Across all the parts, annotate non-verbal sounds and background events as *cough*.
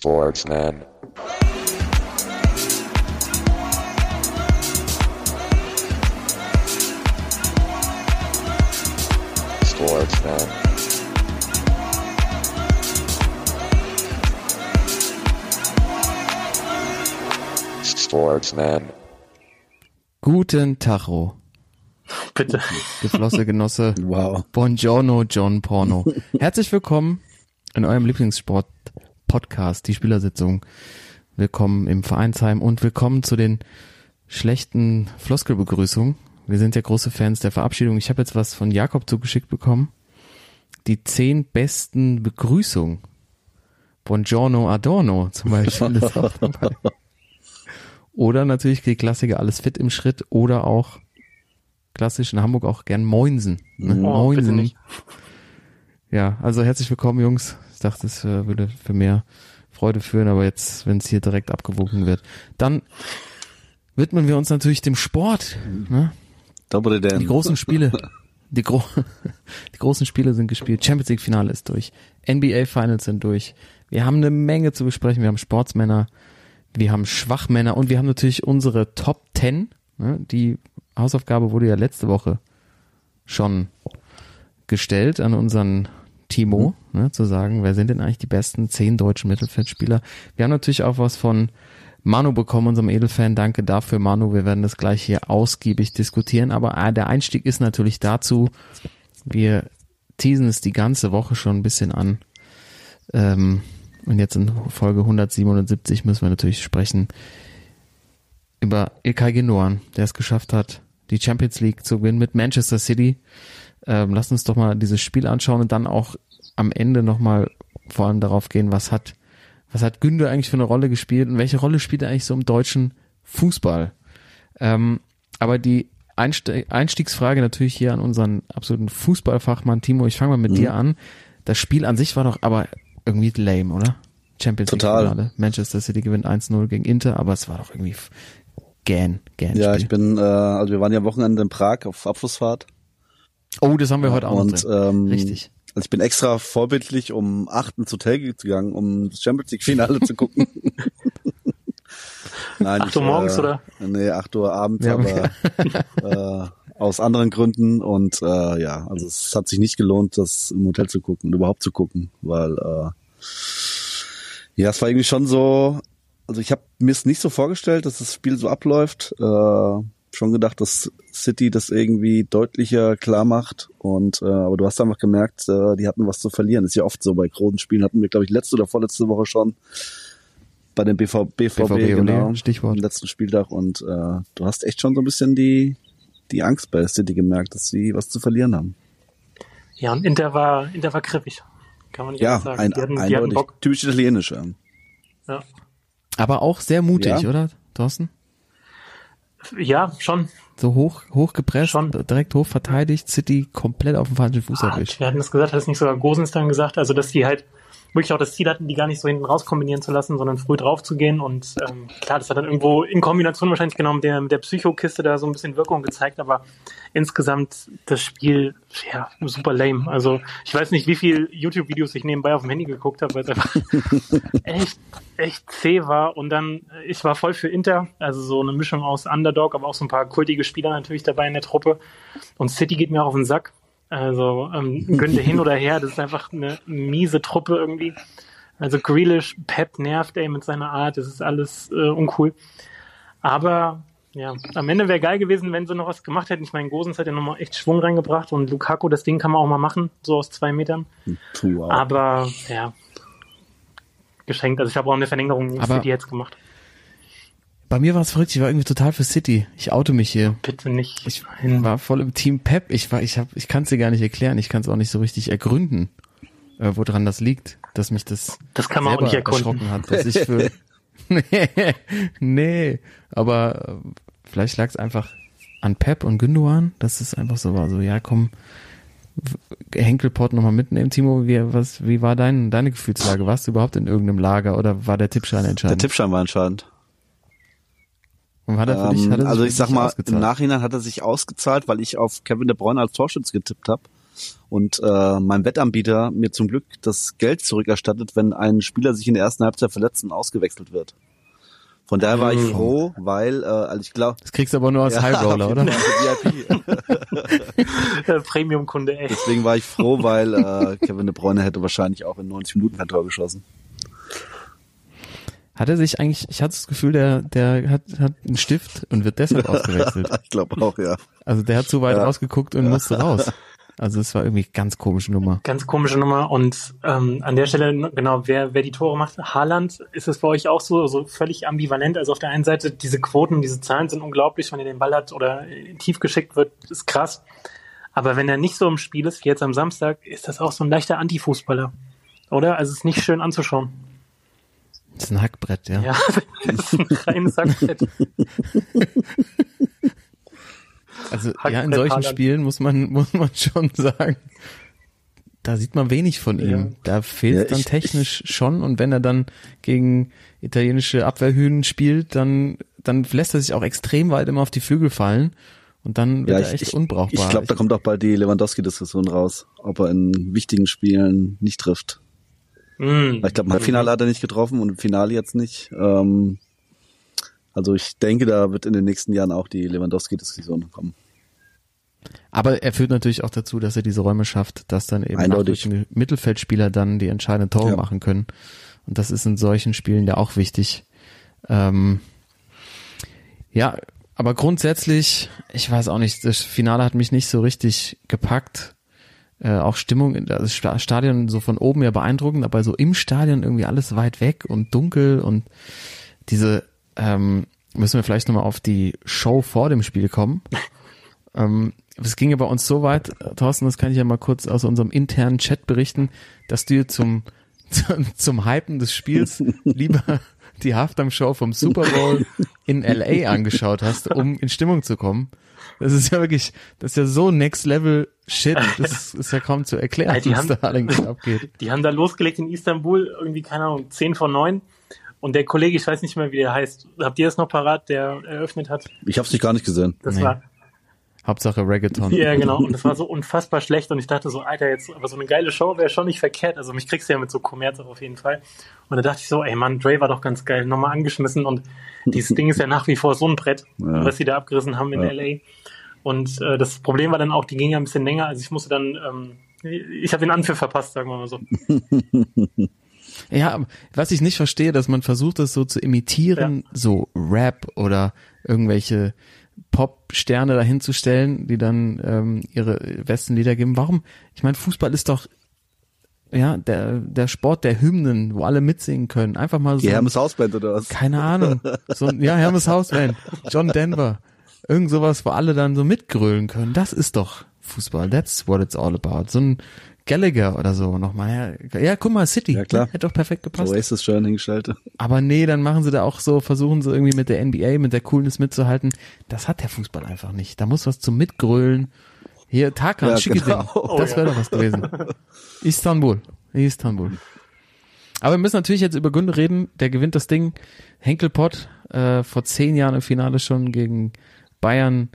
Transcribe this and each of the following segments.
Sportsman. Sportsman. Sportsman. Guten Tacho, Bitte. Geflosse Genosse. Wow. Buongiorno, John Porno. *laughs* Herzlich willkommen in eurem Lieblingssport-Podcast, die Spielersitzung. Willkommen im Vereinsheim und willkommen zu den schlechten Floskelbegrüßungen. Wir sind ja große Fans der Verabschiedung. Ich habe jetzt was von Jakob zugeschickt bekommen. Die zehn besten Begrüßungen. Buongiorno Adorno zum Beispiel ist auch dabei. *laughs* Oder natürlich die Klassiker alles fit im Schritt oder auch klassisch in Hamburg auch gern Moinsen. Ne? Oh, nicht. Ja, also herzlich willkommen, Jungs. Ich dachte, es äh, würde für mehr Freude führen, aber jetzt, wenn es hier direkt abgewogen wird, dann widmen wir uns natürlich dem Sport. Ne? Double Die großen Spiele, *laughs* die, gro *laughs* die großen Spiele sind gespielt. Champions League Finale ist durch. NBA Finals sind durch. Wir haben eine Menge zu besprechen. Wir haben Sportsmänner, wir haben Schwachmänner und wir haben natürlich unsere Top 10. Ne? Die Hausaufgabe wurde ja letzte Woche schon gestellt an unseren Timo, ne, zu sagen, wer sind denn eigentlich die besten zehn deutschen Mittelfeldspieler. Wir haben natürlich auch was von Manu bekommen, unserem Edelfan. Danke dafür, Manu. Wir werden das gleich hier ausgiebig diskutieren. Aber äh, der Einstieg ist natürlich dazu, wir teasen es die ganze Woche schon ein bisschen an. Ähm, und jetzt in Folge 177 müssen wir natürlich sprechen über Ilkay Gündoğan, der es geschafft hat, die Champions League zu gewinnen mit Manchester City. Ähm, lasst uns doch mal dieses Spiel anschauen und dann auch am Ende nochmal vor allem darauf gehen, was hat, was hat Günde eigentlich für eine Rolle gespielt und welche Rolle spielt er eigentlich so im deutschen Fußball? Ähm, aber die Einste Einstiegsfrage natürlich hier an unseren absoluten Fußballfachmann Timo, ich fange mal mit dir an. Das Spiel an sich war doch aber irgendwie lame, oder? Champions League Total. Finale. Manchester City gewinnt 1-0 gegen Inter, aber es war doch irgendwie gähn, gähn Ja, ich bin, äh, also wir waren ja am Wochenende in Prag auf Abschlussfahrt. Oh, das haben wir heute auch und noch. ähm, Richtig. Also ich bin extra vorbildlich um acht ins Hotel gegangen, um das Champions League Finale zu gucken. *laughs* Nein, Acht Uhr morgens, äh, oder? Nee, acht Uhr abends, Ja, aber äh, aus anderen Gründen und äh, ja, also es hat sich nicht gelohnt, das im Hotel zu gucken und überhaupt zu gucken, weil äh, ja, es war irgendwie schon so, also ich habe mir es nicht so vorgestellt, dass das Spiel so abläuft. Äh, schon gedacht, dass City das irgendwie deutlicher klar macht und äh, aber du hast einfach gemerkt, äh, die hatten was zu verlieren. ist ja oft so bei großen Spielen hatten wir glaube ich letzte oder vorletzte Woche schon bei dem BV, BVB, BVB, genau, Stichwort. am letzten Spieltag und äh, du hast echt schon so ein bisschen die die Angst bei City gemerkt, dass sie was zu verlieren haben. Ja, und Inter war, Inter war griffig. Kann man nicht Ja, sagen. ein, die hatten, die hatten eindeutig Bock. typisch italienisch. Ja. Ja. Aber auch sehr mutig, Ja. oder, Thorsten? Ja, schon. So hoch, hoch gepresst, Schon. direkt hoch verteidigt, City komplett auf dem falschen Fuß Ah, erwischt. wir hatten das gesagt, hat es nicht sogar Gosens dann gesagt, also dass die halt wirklich auch das Ziel hatten, die gar nicht so hinten raus kombinieren zu lassen, sondern früh drauf zu gehen. Und ähm, klar, das hat dann irgendwo in Kombination wahrscheinlich genau mit der, mit der Psychokiste da so ein bisschen Wirkung gezeigt, aber insgesamt das Spiel, ja, super lame. Also ich weiß nicht, wie viel YouTube-Videos ich nebenbei auf dem Handy geguckt habe, weil es einfach *laughs* echt, echt zäh war. Und dann, ich war voll für Inter, also so eine Mischung aus Underdog, aber auch so ein paar kultige Spieler natürlich dabei in der Truppe. Und City geht mir auch auf den Sack. Also ähm, Günde hin oder her, das ist einfach eine miese Truppe irgendwie. Also Grealish, Pep nervt ey mit seiner Art, das ist alles äh, uncool. Aber ja, am Ende wäre geil gewesen, wenn sie noch was gemacht hätten. Ich meine, Gosens hat ja nochmal echt Schwung reingebracht und Lukaku, das Ding kann man auch mal machen, so aus zwei Metern. Puh, wow. Aber ja, geschenkt. Also ich habe auch eine Verlängerung Aber- City jetzt gemacht. Bei mir war es verrückt, ich war irgendwie total für City. Ich oute mich hier. Bitte nicht. Ich Nein. war voll im Team Pep. Ich war, ich hab, ich kann es dir gar nicht erklären. Ich kann es auch nicht so richtig ergründen, äh, woran das liegt, dass mich das Das kann man auch selber nicht erkunden. erschrocken hat, dass ich für *laughs* *laughs* nee, nee, aber äh, vielleicht lag es einfach an Pep und Gündogan, dass es einfach so war, so ja komm, Henkelpott nochmal mitnehmen. Timo, wie, was, wie war dein, deine Gefühlslage? Warst du überhaupt in irgendeinem Lager oder war der Tippschein Der entscheidend? Tippschein war entscheidend. Und hat er für dich, Ähm, hat er sich also ich sag dich mal, im ausgezahlt? Nachhinein hat er sich ausgezahlt, weil ich auf Kevin De Bruyne als Torschütze getippt habe. und äh, mein Wettanbieter mir zum Glück das Geld zurückerstattet, wenn ein Spieler sich in der ersten Halbzeit verletzt und ausgewechselt wird. Von daher war ich Oh. froh, weil äh, also ich glaube Das kriegst du aber nur als *laughs* High Roller, oder? VIP. *laughs* Premium-Kunde, ey. Deswegen war ich froh, weil äh, Kevin De Bruyne hätte wahrscheinlich auch in 90 Minuten kein Tor geschossen. Hat er sich eigentlich, ich hatte das Gefühl, der, der hat, hat einen Stift und wird deshalb *laughs* ausgewechselt. Ich glaube auch, ja. Also der hat zu weit Ja. rausgeguckt und musste raus. Also es war irgendwie ganz komische Nummer. Ganz komische Nummer. Und ähm, an der Stelle, genau, wer, wer die Tore macht, Haaland, ist es bei euch auch so, so völlig ambivalent. Also auf der einen Seite, diese Quoten, diese Zahlen sind unglaublich, wenn er den Ball hat oder tief geschickt wird, ist krass. Aber wenn er nicht so im Spiel ist, wie jetzt am Samstag, ist das auch so ein leichter Antifußballer. Oder? Also es ist nicht schön anzuschauen. Das ist ein Hackbrett, ja. Ja, *laughs* das ist ein reines Sackbrett. *laughs* Also Hackbrett ja, in solchen Haaland. Spielen muss man, *laughs* muss man schon sagen, da sieht man wenig von ihm. Ja. Da fehlt Ja, dann ich- technisch schon und wenn er dann gegen italienische Abwehrhühnen spielt, dann, dann lässt er sich auch extrem weit immer auf die Flügel fallen und dann wird Ja, er ich, echt ich, unbrauchbar. ich glaube, da kommt auch bald die Lewandowski-Diskussion raus, ob er in wichtigen Spielen nicht trifft. Mm. Ich glaube, im Halbfinale hat er nicht getroffen und im Finale jetzt nicht. Ähm, also ich denke, da wird in den nächsten Jahren auch die Lewandowski-Diskussion kommen. Aber er führt natürlich auch dazu, dass er diese Räume schafft, dass dann eben nachrückende Mittelfeldspieler dann die entscheidenden Tore Ja. machen können. Und das ist in solchen Spielen ja auch wichtig. Ähm, ja, aber grundsätzlich, ich weiß auch nicht, das Finale hat mich nicht so richtig gepackt. Äh, auch Stimmung, in das Sta- Stadion so von oben ja beeindruckend, aber so im Stadion irgendwie alles weit weg und dunkel und diese, ähm, müssen wir vielleicht nochmal auf die Show vor dem Spiel kommen. *laughs* Ähm, es ging ja bei uns so weit, Thorsten, das kann ich ja mal kurz aus unserem internen Chat berichten, dass du dir zum, *laughs* zum, zum Hypen des Spiels lieber *laughs* die Halftime-Show vom Super Bowl in LA angeschaut hast, um in Stimmung zu kommen. Das ist ja wirklich, das ist ja so Next Level Shit, das ist ja kaum zu erklären, die was haben- da allerdings abgeht. Die haben da losgelegt in Istanbul, irgendwie, keine Ahnung, 10 von 9. Und der Kollege, ich weiß nicht mehr, wie der heißt, habt ihr das noch parat, der eröffnet hat? Ich habe es nicht gar nicht gesehen. Das Nee. war, Hauptsache Reggaeton. ja genau, und das war so unfassbar schlecht und ich dachte so, Alter, jetzt, aber so eine geile Show wäre schon nicht verkehrt. Also mich kriegst du ja mit so Kommerz auf jeden Fall. Und da dachte ich so, ey Mann, Dre war doch ganz geil, nochmal angeschmissen und dieses *laughs* Ding ist ja nach wie vor so ein Brett, Ja. was sie da abgerissen haben in Ja. LA. Und äh, das Problem war dann auch, die ging ja ein bisschen länger, also ich musste dann, ähm, ich habe den Anpfiff verpasst, sagen wir mal so. *laughs* Ja, was ich nicht verstehe, dass man versucht, das so zu imitieren, so Rap oder irgendwelche Pop-Sterne dahinzustellen, die dann ähm, ihre besten Lieder geben. Warum? Ich meine, Fußball ist doch ja der der Sport der Hymnen, wo alle mitsingen können. Einfach mal so. Die Hermes Hausband oder was? keine Ahnung. So, ein- ja, Hermes Hausband, John Denver. Irgend sowas, wo alle dann so mitgrölen können. Das ist doch Fußball. That's what it's all about. So ein Gallagher oder so nochmal. Ja, ja guck mal, City. Ja, klar. Hätte doch perfekt gepasst. Oasis schön hingestellt. Aber nee, dann machen sie da auch so, versuchen sie irgendwie mit der NBA, mit der Coolness mitzuhalten. Das hat der Fußball einfach nicht. Da muss was zum Mitgrölen. Hier, Tarkan, Ja, schicke genau. Das wäre doch was gewesen. *laughs* Istanbul. Istanbul. Aber wir müssen natürlich jetzt über Günde reden. Der gewinnt das Ding. Henkelpott, äh, vor zehn Jahren im Finale schon gegen Bayern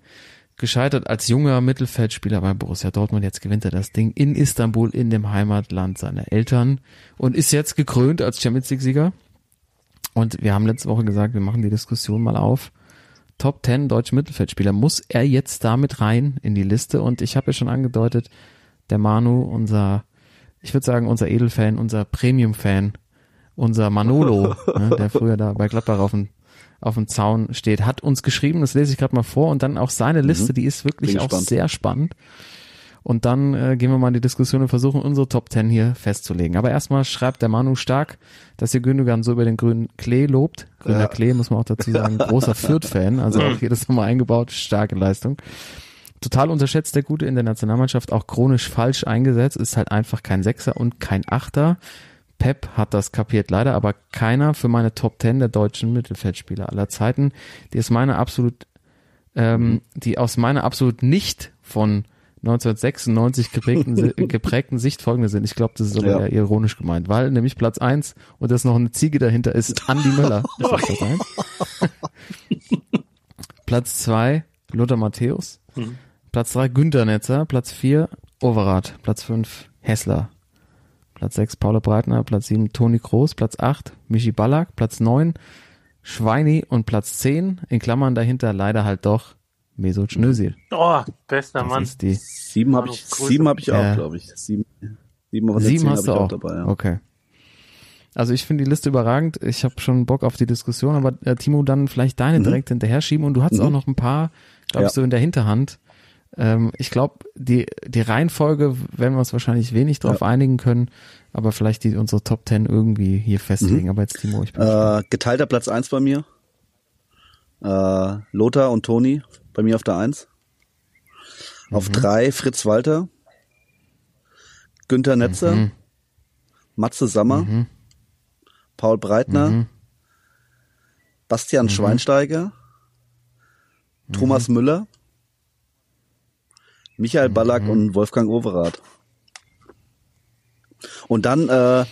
gescheitert als junger Mittelfeldspieler bei Borussia Dortmund. Jetzt gewinnt er das Ding in Istanbul, in dem Heimatland seiner Eltern und ist jetzt gekrönt als Champions League Sieger. Und wir haben letzte Woche gesagt, wir machen die Diskussion mal auf. Top 10 deutsche Mittelfeldspieler. Muss er jetzt damit rein in die Liste? Und ich habe ja schon angedeutet, der Manu, unser, ich würde sagen, unser Edelfan, unser Premium-Fan, unser Manolo, *laughs* ne, der früher da bei Gladbach auf dem, auf dem Zaun steht, hat uns geschrieben, das lese ich gerade mal vor, und dann auch seine Liste, die ist wirklich Bin auch gespannt. sehr spannend. Und dann äh, gehen wir mal in die Diskussion und versuchen, unsere Top 10 hier festzulegen. Aber erstmal schreibt der Manu stark, dass ihr Gündogan so über den grünen Klee lobt. Grüner Ja. Klee, muss man auch dazu sagen, großer Fürth-Fan, also auch hier das nochmal eingebaut, starke Leistung. Total unterschätzt der Gute in der Nationalmannschaft, auch chronisch falsch eingesetzt, ist halt einfach kein Sechser und kein Achter. Pep hat das kapiert leider, aber keiner für meine Top 10 der deutschen Mittelfeldspieler aller Zeiten, die ist meine absolut, ähm, die aus meiner absolut nicht von 1996 geprägten, *laughs* geprägten Sicht folgende sind. Ich glaube, das ist aber Ja. eher ironisch gemeint, weil nämlich Platz eins und das noch eine Ziege dahinter ist Andi Möller. *laughs* Platz eins. *laughs* Platz zwei Lothar Matthäus. Mhm. Platz drei Günter Netzer. Platz vier Overath, Platz 5 Hessler, Platz 6 Paula Breitner, Platz 7 Toni Groß, Platz 8 Michi Ballack, Platz 9 Schweini und Platz 10, in Klammern dahinter leider halt doch Mesut Özil. Oh, bester Das Mann. ist die Sieben habe ich, sieben habe ich auch, Ja. glaube ich. Sieben, sieben, von den Sieben hast du hab ich auch. dabei. Ja. Okay. Also ich finde die Liste überragend. Ich habe schon Bock auf die Diskussion, aber äh, Timo, dann vielleicht deine Mhm. direkt hinterher schieben und du hast Mhm. auch noch ein paar, glaube ich, Ja. so in der Hinterhand. Ähm, ich glaube, die, die Reihenfolge werden wir uns wahrscheinlich wenig drauf einigen können, aber vielleicht die unsere Top Ten irgendwie hier festlegen. Aber jetzt Timo, ich bin. Äh, geteilter Platz eins bei mir. Äh, Lothar und Toni bei mir auf der eins. Auf Mhm. drei Fritz Walter. Günther Netzer. Mhm. Matze Sammer. Mhm. Paul Breitner. Mhm. Bastian Schweinsteiger. Thomas Mhm. Müller. Michael Ballack und Wolfgang Overath. Und dann äh,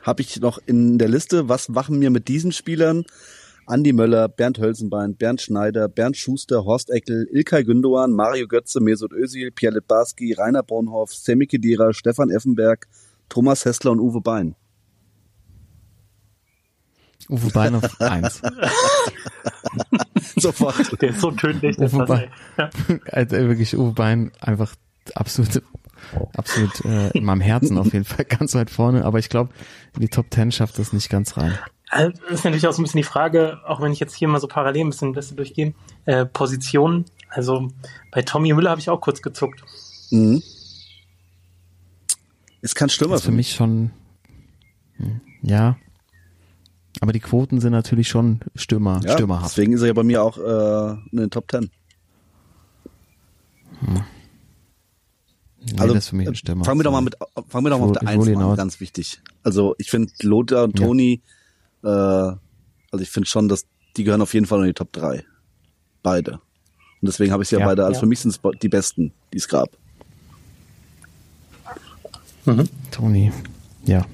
habe ich noch in der Liste, was machen wir mit diesen Spielern? Andi Möller, Bernd Hölzenbein, Bernd Schneider, Bernd Schuster, Horst Eckel, Ilkay Gündoğan, Mario Götze, Mesut Özil, Pierre Litbarski, Rainer Bonhoff, Semi Khedira, Stefan Effenberg, Thomas Hessler und Uwe Bein. Uwe Bein auf eins. *laughs* Sofort. Der ist so tödlich. Uwe Bein. Ja. Also wirklich Uwe Bein einfach absolut, absolut äh, in meinem Herzen auf jeden Fall ganz weit vorne. Aber ich glaube, in die Top Ten schafft das nicht ganz rein. Also, Das ist natürlich auch so ein bisschen die Frage, auch wenn ich jetzt hier mal so parallel ein bisschen Liste durchgehe, äh, Positionen. Also bei Tommy Müller habe ich auch kurz gezuckt. Mhm. Ist kein Stürmer Das ist für mich schon, hm, ja. Aber die Quoten sind natürlich schon Stürmer, Ja, stürmerhaft. deswegen ist er ja bei mir auch äh, in den Top Ten. Nee, Also das ist für mich ein Stürmer. fangen wir doch mal mit, fangen wir doch mal auf der hol- ich hol Eins ihn an, aus. ganz wichtig. Also ich finde Lothar und Ja. Toni, äh, also ich finde schon, dass die gehören auf jeden Fall in die Top 3. Beide. Und deswegen habe ich sie ja, Ja. beide, also Ja. für mich sind es die besten, die es gab. Toni. Ja.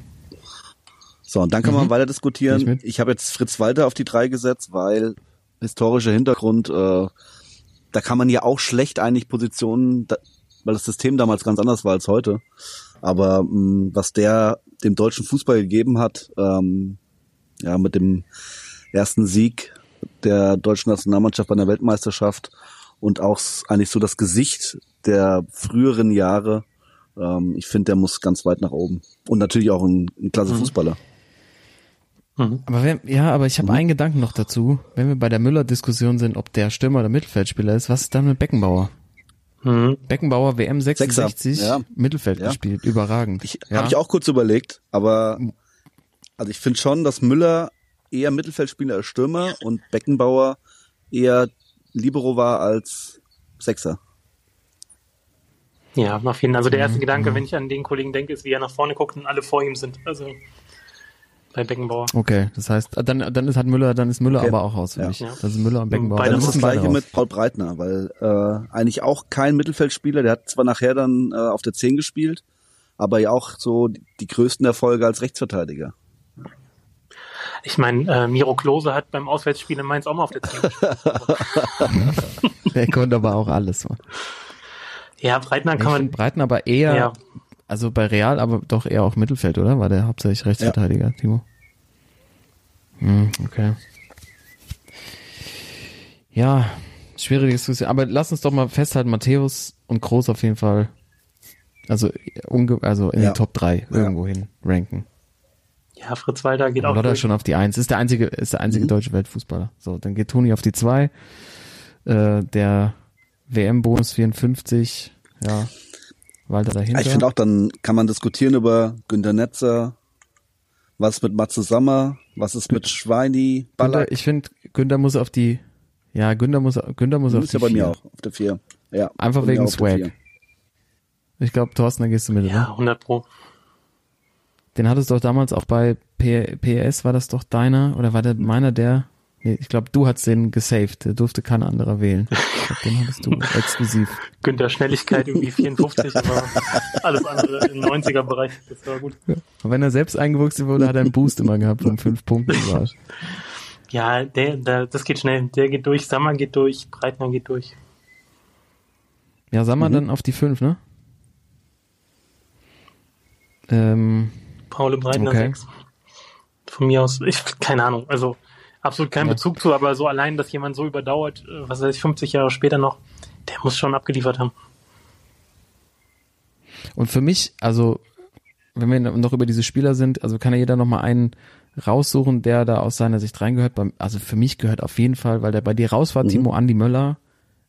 So, und dann kann man weiter Geh diskutieren. ich. Ich habe jetzt Fritz Walter auf die 3 gesetzt, weil historischer Hintergrund, äh, da kann man ja auch schlecht eigentlich Positionen, da, weil das System damals ganz anders war als heute. Aber mh, was der dem deutschen Fußball gegeben hat, ähm, ja, mit dem ersten Sieg der deutschen Nationalmannschaft bei der Weltmeisterschaft und auch eigentlich so das Gesicht der früheren Jahre, ähm, ich finde, der muss ganz weit nach oben. Und natürlich auch ein, ein klasse Fußballer. Mhm. Aber wenn, ja, aber Mhm. ich habe einen Gedanken noch dazu. Wenn wir bei der Müller-Diskussion sind, ob der Stürmer oder Mittelfeldspieler ist, was ist dann mit Beckenbauer? Mhm. Beckenbauer WM 66, Sechser, ja. Mittelfeld Ja. gespielt, überragend. Ich ja. habe ich auch kurz überlegt, aber also ich finde schon, dass Müller eher Mittelfeldspieler als Stürmer und Beckenbauer eher Libero war als Sechser. Ja, auf jeden Fall. Also der Mhm, erste Gedanke, wenn ich an den Kollegen denke, ist, wie er nach vorne guckt und alle vor ihm sind. Also bei Beckenbauer. Okay, das heißt, dann, dann ist halt Müller, dann ist Müller Okay. aber auch raus für Ja. mich. Ja. Das ist Müller und Beckenbauer. Beide Dann ist das gleiche raus. mit Paul Breitner, weil äh, eigentlich auch kein Mittelfeldspieler, der hat zwar nachher dann äh, auf der 10 gespielt, aber ja auch so die, die größten Erfolge als Rechtsverteidiger. Ich meine, äh, Miro Klose hat beim Auswärtsspiel in Mainz auch mal auf der 10 gespielt. *laughs* Der konnte aber auch alles. Ja, Breitner Ich kann finde man. Breiten aber eher, Ja, also bei Real, aber doch eher auch Mittelfeld, oder? War der hauptsächlich Rechtsverteidiger, Timo? Hm, okay. Ja, schwierige Diskussion. Aber lass uns doch mal festhalten, Matthäus und Groß auf jeden Fall, also, unge also in Ja. den Top 3 irgendwo hin ranken. ja, Fritz Walter geht auch Lotta durch. schon auf die Eins. Ist der einzige, ist der einzige Mhm. deutsche Weltfußballer. So, dann geht Toni auf die Zwei. Äh, der WM-Bonus 54, ja, Walter dahinter. Ich finde auch, dann kann man diskutieren über Günter Netzer, was mit Matze Sammer, was ist mit Schweini. Günther, ich finde, Günther muss auf die, ja, Günther muss, Günther muss Du auf die ja bei mir vier. auch auf der 4. Ja, Einfach mir wegen Swag. vier. Ich glaube, Thorsten, da gehst du mit, Ja, oder? 100 Pro. Den hattest du doch damals auch bei P PS, war das doch deiner, oder war der meiner der? Nee, ich glaube, du hast den gesaved, der durfte kein anderer wählen. Ich glaub, den hattest du *laughs* exklusiv. Günther Schnelligkeit irgendwie 54, *laughs* aber alles andere im 90er Bereich. Das war gut. Und wenn er selbst eingewuchst wurde, hat er einen Boost immer gehabt von fünf Punkten. War. Ja, der, der, das geht schnell. Der geht durch, Sammer geht durch, Breitner geht durch. Ja, sag Mhm. dann auf die fünf, ne? Ähm, Paul Breitner Okay. 6. Von mir aus, ich, keine Ahnung, also absolut keinen Ja. Bezug zu, aber so allein, dass jemand so überdauert, äh, was weiß ich, 50 Jahre später noch, der muss schon abgeliefert haben. Und für mich, also, wenn wir noch über diese Spieler sind, also kann ja jeder noch mal einen raussuchen, der da aus seiner Sicht reingehört. Also für mich gehört auf jeden Fall, weil der bei dir raus war, Mhm. Timo Andi Möller,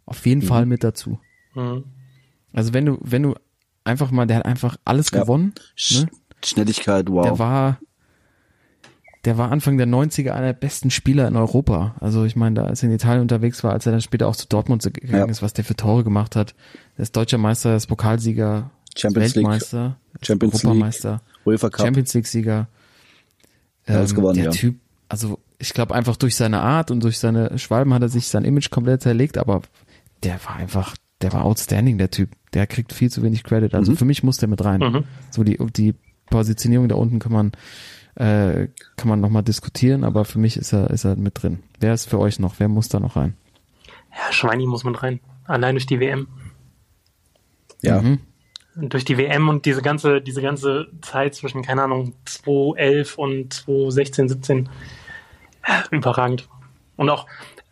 auf jeden Fall mit dazu. Mhm. Also wenn du, wenn du einfach mal, der hat einfach alles Ja. gewonnen. Sch Ne? Schnelligkeit, wow. Der war, der war Anfang der 90er einer der besten Spieler in Europa. Also ich meine, da als er in Italien unterwegs war, als er dann später auch zu Dortmund gegangen Ja. ist, was der für Tore gemacht hat. Der ist deutscher Meister, ist Pokalsieger, Champions League, Weltmeister, Champions League, Europameister, UEFA Cup. Champions League Sieger. Ähm, gewonnen, der ja. Typ, also ich glaube einfach durch seine Art und durch seine Schwalben hat er sich sein Image komplett zerlegt, aber der war einfach, der war outstanding, der Typ. Der kriegt viel zu wenig Credit. Also Mhm. für mich muss der mit rein. Mhm. So die, die Positionierung da unten kann man, äh, kann man nochmal diskutieren, aber für mich ist er, ist er mit drin. Wer ist für euch noch? Wer muss da noch rein? Ja, Schweini muss man rein. Allein durch die WM. Ja. Mhm. Durch die WM und diese ganze, diese ganze Zeit zwischen, keine Ahnung, 2011 und 2016, 17, äh, überragend. Und auch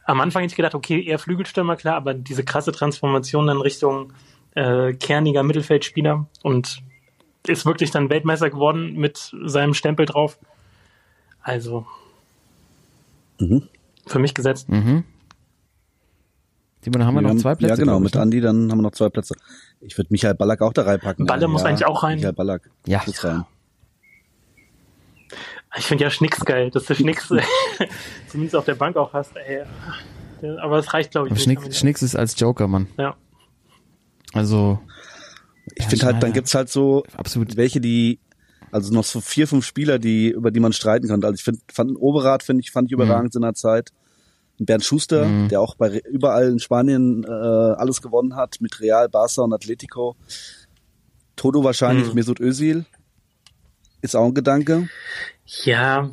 am Anfang hätte ich gedacht, okay, eher Flügelstürmer, klar, aber diese krasse Transformation dann Richtung äh, kerniger Mittelfeldspieler und ist wirklich dann Weltmeister geworden mit seinem Stempel drauf. Also, Mhm. für mich gesetzt. Mhm. Simon, haben wir noch zwei Plätze? Ja, genau, mit ne? Andi, dann haben wir noch zwei Plätze. Ich würde Michael Ballack auch da reinpacken. Balle muss eigentlich auch rein. Michael Ballack Ja. muss rein. Ich finde ja Schnicks geil, dass du Schnicks *laughs* zumindest auf der Bank auch hast. Ey. Aber es reicht, glaube ich, Aber nicht. Schnicks, Schnicks ist als Joker, Mann. Ja. Also, Ich finde halt, dann gibt's halt so absolut. welche, die, also noch so vier, fünf Spieler, die, über die man streiten könnte. Also ich finde, fand einen Overath, finde ich, fand ich überragend in der Zeit. Ein Bernd Schuster, Mhm. der auch bei überall in Spanien äh, alles gewonnen hat, mit Real, Barca und Atletico. Toto wahrscheinlich, Mhm. Mesut Özil. Ist auch ein Gedanke. Ja,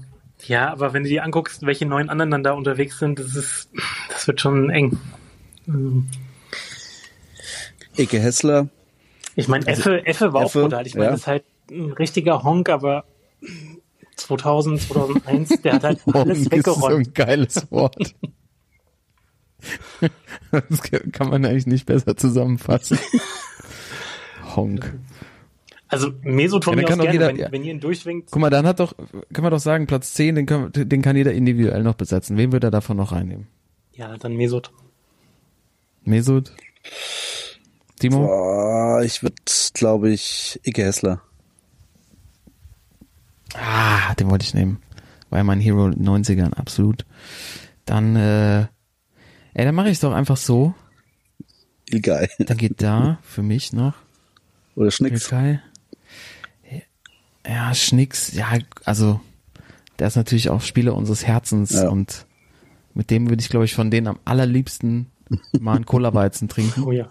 ja, aber wenn du dir anguckst, welche neuen anderen dann da unterwegs sind, das ist, das wird schon eng. Ähm, Eke Hessler. Ich meine, Effe, Effe war Effe, auch brutal. Ich meine, ja. das ist halt ein richtiger Honk, aber 2000, 2001, der hat halt *laughs* alles ist so weggeräumt. ein geiles Wort. Das kann man eigentlich nicht besser zusammenfassen. Honk. Also Mesut von Ja, mir aus gerne, jeder- wenn, ja. wenn ihr ihn durchwinkt. Guck mal, dann hat doch, können wir doch sagen, Platz 10, den, können, den kann jeder individuell noch besetzen. Wen würde er davon noch reinnehmen? Ja, dann Mesut. Mesut? Timo? Boah, ich würde, glaube ich, Ike Hessler. Ah, den wollte ich nehmen. War ja mein Hero in den 90ern, absolut. Dann, äh, ey, dann mache ich es doch einfach so. Egal. Dann geht da für mich noch Oder Schnicks. Türkei. Ja, Schnicks, ja, also der ist natürlich auch Spieler unseres Herzens Ja. und mit dem würde ich, glaube ich, von denen am allerliebsten mal einen Cola-Weizen trinken. Oh ja.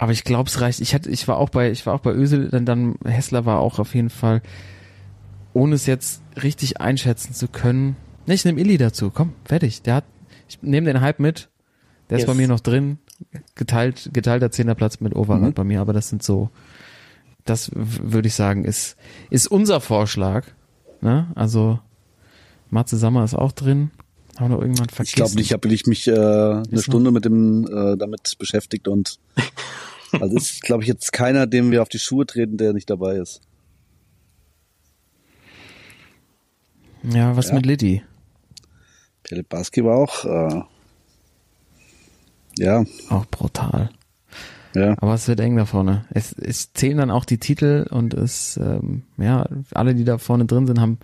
Aber ich glaube, es reicht. Ich hatte, ich war auch bei, ich war auch bei Ösel, dann, dann Hessler war auch auf jeden Fall, ohne es jetzt richtig einschätzen zu können. Ne, ich nehme Illy dazu. Komm, fertig. Der hat, ich nehme den Hype mit. Der ist Yes. bei mir noch drin. Geteilt, geteilter Zehnerplatz mit Overath Mhm. bei mir. Aber das sind so, das würde ich sagen, ist, ist unser Vorschlag. Ne? Also Matze Sammer ist auch drin. Wir noch irgendwann vergessen? Ich glaube nicht, ich habe ich mich äh, eine Ist Stunde mit dem äh, damit beschäftigt und *laughs* also ist, glaube ich, jetzt keiner, dem wir auf die Schuhe treten, der nicht dabei ist. Ja, was Ja. mit Liddy? Philipp Barski war auch äh, ja, Auch brutal. ja. Aber es wird eng da vorne. Es, es zählen dann auch die Titel und es, ähm, ja, alle, die da vorne drin sind, haben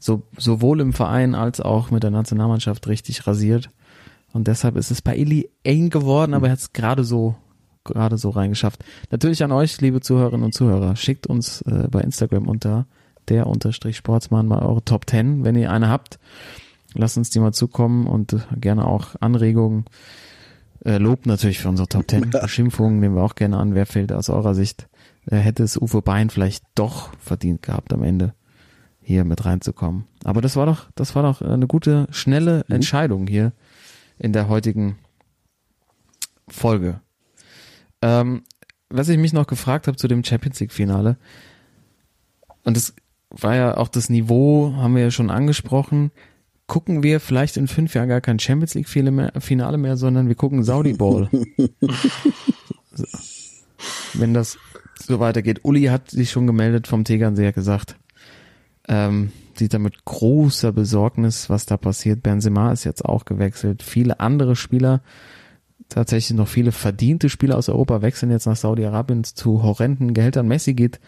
so, sowohl im Verein als auch mit der Nationalmannschaft richtig rasiert. Und deshalb ist es bei Eli eng geworden, aber er hat es gerade so, gerade so reingeschafft. Natürlich an euch, liebe Zuhörerinnen und Zuhörer, schickt uns äh, bei Instagram unter der unterstrich Sportsmann mal eure Top 10, wenn ihr eine habt. Lasst uns die mal zukommen und äh, gerne auch Anregungen. Äh, Lob natürlich für unsere Top 10. *laughs* Beschimpfungen nehmen wir auch gerne an. Wer fehlt aus eurer Sicht? Äh, hätte es Uwe Bein vielleicht doch verdient gehabt, am Ende hier mit reinzukommen. Aber das war doch, das war doch eine gute, schnelle Entscheidung hier in der heutigen Folge. Ähm, was ich mich noch gefragt habe zu dem Champions League Finale, und das war ja auch das Niveau, haben wir ja schon angesprochen. Gucken wir vielleicht in fünf Jahren gar kein Champions League Finale mehr, sondern wir gucken Saudi Ball. *laughs* Wenn das so weitergeht. Uli hat sich schon gemeldet vom Tegernseher gesagt. Ähm, sieht da mit großer Besorgnis, was da passiert. Benzema ist jetzt auch gewechselt. Viele andere Spieler, tatsächlich noch viele verdiente Spieler aus Europa wechseln jetzt nach Saudi-Arabien zu horrenden Gehältern. Messi geht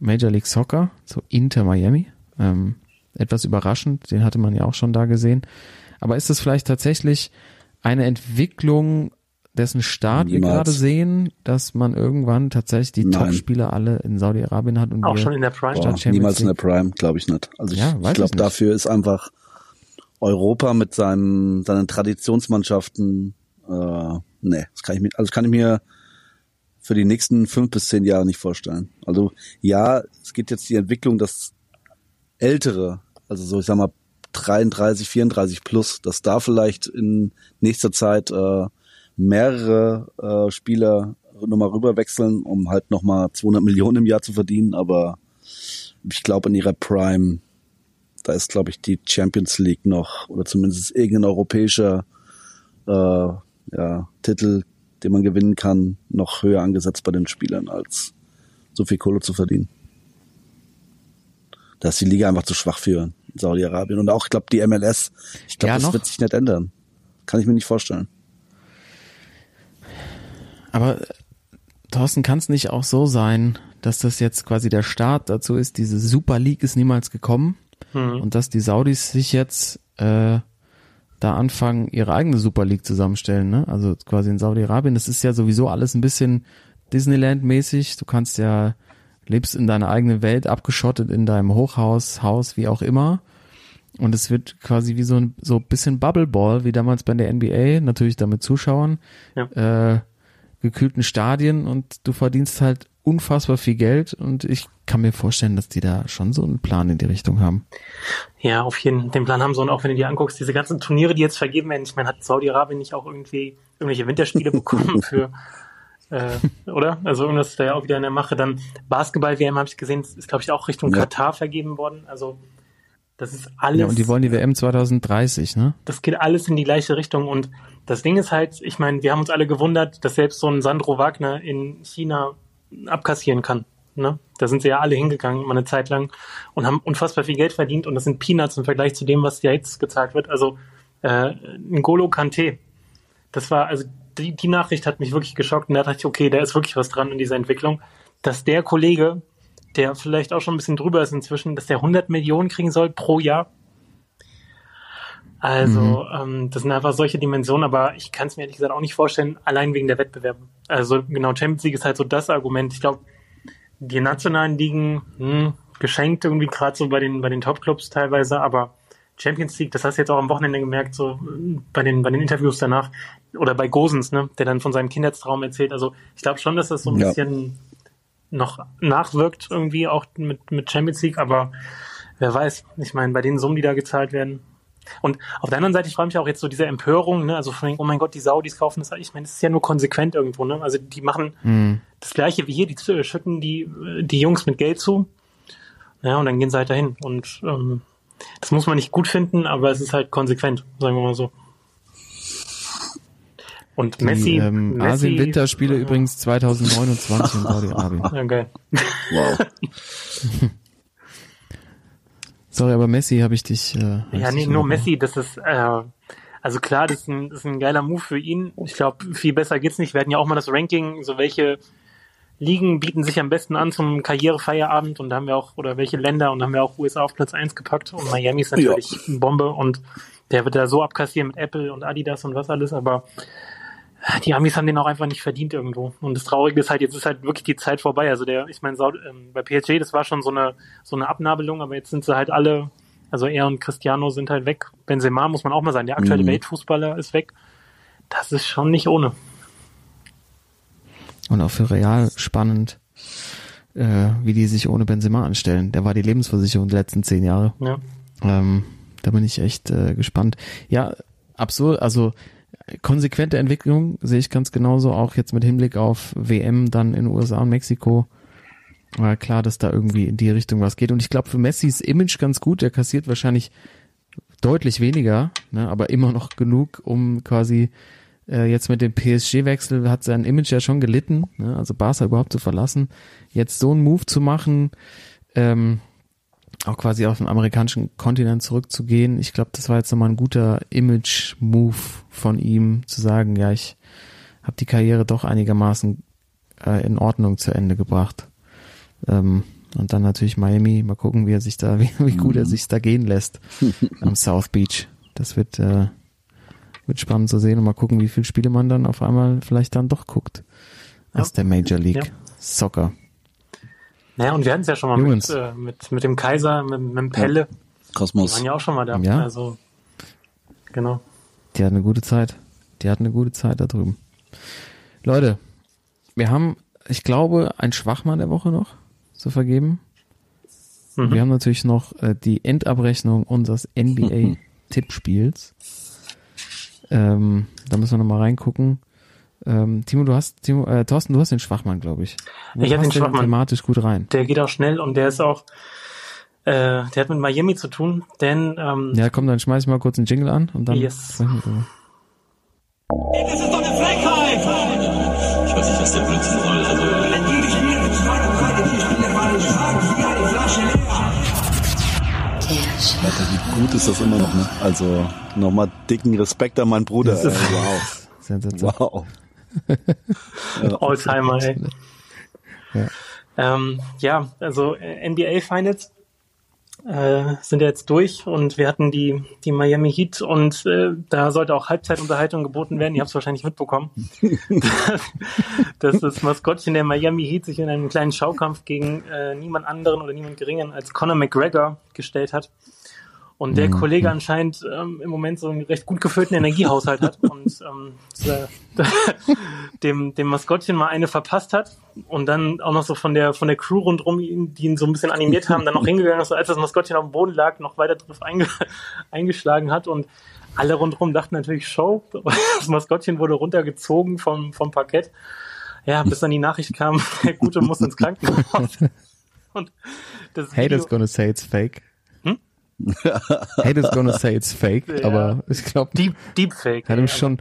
Major League Soccer zu Inter Miami. Ähm, etwas überraschend, den hatte man ja auch schon da gesehen. Aber ist es vielleicht tatsächlich eine Entwicklung, dessen Start Niemals. wir gerade sehen, dass man irgendwann tatsächlich die Top-Spieler alle in Saudi-Arabien hat und auch schon in der Prime. Boah, niemals in der Prime, glaube ich nicht. Also ich, ja, ich glaube, dafür ist einfach Europa mit seinen, seinen Traditionsmannschaften, äh, nee, das kann ich mir, also kann ich mir für die nächsten fünf bis zehn Jahre nicht vorstellen. Also ja, es gibt jetzt die Entwicklung, dass ältere, also so ich sag mal 33, 34 plus, dass da vielleicht in nächster Zeit äh, mehrere äh, Spieler nochmal rüberwechseln, um halt nochmal 200 Millionen im Jahr zu verdienen. Aber ich glaube, in ihrer Prime, da ist, glaube ich, die Champions League noch oder zumindest irgendein europäischer äh, ja, Titel, den man gewinnen kann, noch höher angesetzt bei den Spielern, als so viel Kohle zu verdienen. Da ist die Liga einfach zu schwach für Saudi-Arabien. Und auch, ich glaube, die MLS, ich glaube, ja, das noch? wird sich nicht ändern. Kann ich mir nicht vorstellen. Aber Thorsten, kann es nicht auch so sein, dass das jetzt quasi der Start dazu ist, diese Super League ist niemals gekommen mhm. und dass die Saudis sich jetzt äh, da anfangen, ihre eigene Super League zusammenstellen, ne? Also quasi in Saudi-Arabien, das ist ja sowieso alles ein bisschen Disneyland-mäßig. Du kannst ja, lebst in deiner eigenen Welt, abgeschottet in deinem Hochhaus, Haus, wie auch immer. Und es wird quasi wie so ein so bisschen Bubble Ball, wie damals bei der NBA, natürlich damit Zuschauern. Ja. Äh, gekühlten Stadien und du verdienst halt unfassbar viel Geld und ich kann mir vorstellen, dass die da schon so einen Plan in die Richtung haben. Ja, auf jeden Fall. Den Plan haben sie und auch wenn du dir anguckst, diese ganzen Turniere, die jetzt vergeben werden, ich meine, hat Saudi-Arabien nicht auch irgendwie irgendwelche Winterspiele bekommen für äh, *laughs* oder? Also irgendwas ist da ja auch wieder in der Mache. Dann Basketball-WM habe ich gesehen, ist glaube ich auch Richtung ja. Katar vergeben worden. Also das ist alles. Ja, und die wollen die WM 2030, ne? Das geht alles in die gleiche Richtung. Und das Ding ist halt, ich meine, wir haben uns alle gewundert, dass selbst so ein Sandro Wagner in China abkassieren kann. Ne? Da sind sie ja alle hingegangen, mal eine Zeit lang, und haben unfassbar viel Geld verdient. Und das sind Peanuts im Vergleich zu dem, was ja jetzt gezahlt wird. Also äh, N'Golo Kante, das war, also die, die Nachricht hat mich wirklich geschockt. Und da dachte ich, okay, da ist wirklich was dran in dieser Entwicklung. Dass der Kollege der vielleicht auch schon ein bisschen drüber ist inzwischen, dass der 100 Millionen kriegen soll pro Jahr. Also, mhm. ähm, das sind einfach solche Dimensionen, aber ich kann es mir ehrlich gesagt auch nicht vorstellen, allein wegen der Wettbewerbe. Also genau, Champions League ist halt so das Argument. Ich glaube, die nationalen Ligen hm, geschenkt irgendwie gerade so bei den bei den Top-Clubs teilweise, aber Champions League, das hast du jetzt auch am Wochenende gemerkt, so bei den bei den Interviews danach oder bei Gosens, ne, der dann von seinem Kindheitstraum erzählt. Also ich glaube schon, dass das so ein ja. bisschen noch nachwirkt irgendwie auch mit, mit Champions League, aber wer weiß, ich meine, bei den Summen, die da gezahlt werden. Und auf der anderen Seite, ich frage mich auch jetzt so diese Empörung, ne, also von, oh mein Gott, die Saudis kaufen das, ich meine, das ist ja nur konsequent irgendwo, ne, also die machen mhm. das Gleiche wie hier, die schütten die, die Jungs mit Geld zu, ja, und dann gehen sie halt dahin und, ähm, das muss man nicht gut finden, aber es ist halt konsequent, sagen wir mal so. Und Messi. Die, ähm, Messi Asien-Winterspiele übrigens 2029 in Saudi-Arabien. Okay. Wow. *laughs* Sorry, aber Messi habe ich dich. Äh, ja, nee, nur Messi, das ist, äh, also klar, das ist, ein, das ist ein geiler Move für ihn. Ich glaube, viel besser geht's nicht. Wir hatten ja auch mal das Ranking, so welche Ligen bieten sich am besten an zum Karrierefeierabend und da haben wir auch, oder welche Länder und da haben wir auch USA auf Platz eins gepackt und Miami ist natürlich ja. eine Bombe und der wird da so abkassieren mit Apple und Adidas und was alles, aber die Amis haben den auch einfach nicht verdient irgendwo. Und das Traurige ist halt, jetzt ist halt wirklich die Zeit vorbei. Also der, ich meine, ähm, bei PSG, das war schon so eine, so eine Abnabelung, aber jetzt sind sie halt alle, also er und Cristiano sind halt weg. Benzema muss man auch mal sagen, der aktuelle mhm. Weltfußballer ist weg. Das ist schon nicht ohne. Und auch für Real spannend, äh, wie die sich ohne Benzema anstellen. Der war die Lebensversicherung die letzten zehn Jahre. Ja. Ähm, da bin ich echt äh, gespannt. Ja, absurd, also konsequente Entwicklung sehe ich ganz genauso, auch jetzt mit Hinblick auf WM dann in USA und Mexiko. war klar, dass da irgendwie in die Richtung was geht. Und ich glaube, für Messi ist Image ganz gut. Er kassiert wahrscheinlich deutlich weniger, ne, aber immer noch genug, um quasi äh, jetzt mit dem PSG-Wechsel hat sein Image ja schon gelitten, ne, also Barca überhaupt zu verlassen. Jetzt so einen Move zu machen, ähm, auch quasi auf den amerikanischen Kontinent zurückzugehen. Ich glaube, das war jetzt nochmal ein guter Image-Move von ihm, zu sagen, ja, ich habe die Karriere doch einigermaßen äh, in Ordnung zu Ende gebracht. Ähm, und dann natürlich Miami, mal gucken, wie er sich da, *laughs* wie, wie gut er sich da gehen lässt am *laughs* South Beach. Das wird, äh, wird spannend zu sehen und mal gucken, wie viele Spiele man dann auf einmal vielleicht dann doch guckt aus Ja. der Major League Ja. Soccer. Naja, und wir hatten es ja schon mal mit, äh, mit, mit dem Kaiser, mit, mit dem Pelle. Die Kosmos. waren ja auch schon mal da. Ja. Also, genau. Die hat eine gute Zeit. Die hat eine gute Zeit da drüben. Leute, wir haben, ich glaube, ein Schwachmann der Woche noch zu vergeben. Mhm. Wir haben natürlich noch äh, die Endabrechnung unseres NBA-Tippspiels. *laughs* Ähm, da müssen wir nochmal reingucken. Ähm, Timo, du hast, Timo, äh, Thorsten, du hast den Schwachmann, glaube ich. Wo Ich hab passt den Schwachmann. thematisch gut rein. Der geht auch schnell und der ist auch, äh, der hat mit Miami zu tun, denn ähm, Ja, komm, dann schmeiß ich mal kurz einen Jingle an und dann Yes. Das ist doch eine Frechheit! Ich weiß nicht, was der Blödsinn soll. Also, Alter, wie gut ist das immer noch, ne? Also nochmal dicken Respekt an meinen Bruder. *laughs* Wow. Sensation. Wow. *laughs* Alltimer, ey. Ja. Ähm, ja, also äh, NBA Finals äh, sind ja jetzt durch und wir hatten die, die Miami Heat und äh, da sollte auch Halbzeitunterhaltung geboten werden. Ihr habt es wahrscheinlich mitbekommen, *laughs* dass das Maskottchen der Miami Heat sich in einem kleinen Schaukampf gegen äh, niemand anderen oder niemand geringen als Conor McGregor gestellt hat. Und der Kollege anscheinend ähm, im Moment so einen recht gut gefüllten Energiehaushalt hat *laughs* und ähm, äh, *laughs* dem, dem Maskottchen mal eine verpasst hat und dann auch noch so von der von der Crew rundherum, die ihn so ein bisschen animiert haben, dann noch hingegangen ist, als das Maskottchen auf dem Boden lag, noch weiter drauf einge *laughs* eingeschlagen hat und alle rundherum dachten natürlich Show. Das Maskottchen wurde runtergezogen vom, vom Parkett. Ja, bis dann die Nachricht kam, der Gute muss ins Krankenhaus. Und das Haters Video, gonna say it's fake. Hm? Haters gonna say it's fake, Ja. aber ich glaube, Deep, Deepfake. hat ihm ey. schon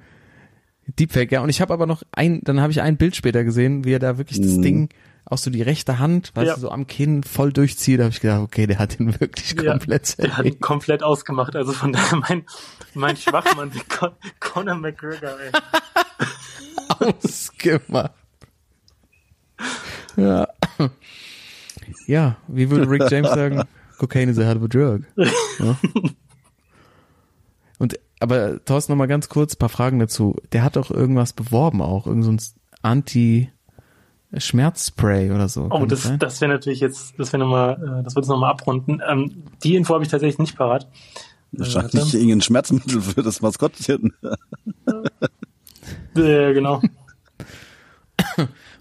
Deepfake, ja. Und ich habe aber noch ein, dann habe ich ein Bild später gesehen, wie er da wirklich das Mhm. Ding auch so die rechte Hand, weißt Ja. du, so am Kinn voll durchzieht. Da habe ich gedacht, okay, der hat ihn wirklich Ja, komplett Der hat ihn komplett ausgemacht. Also von daher mein, mein Schwachmann, Con Conor McGregor, ey. *laughs* ausgemacht. Ja. Ja, wie würde Rick James sagen? *laughs* Cocaine is a hell of a drug. *laughs* Ja. Und, aber Thorsten, noch mal ganz kurz, paar Fragen dazu. Der hat doch irgendwas beworben auch, irgend so ein Anti-Schmerzspray oder so. Oh, das, sein? das wäre natürlich jetzt, das wäre nochmal, äh, das wird es nochmal abrunden. Ähm, die Info habe ich tatsächlich nicht parat. Wahrscheinlich warte. irgendein Schmerzmittel für das Maskottchen. *laughs* Äh, genau.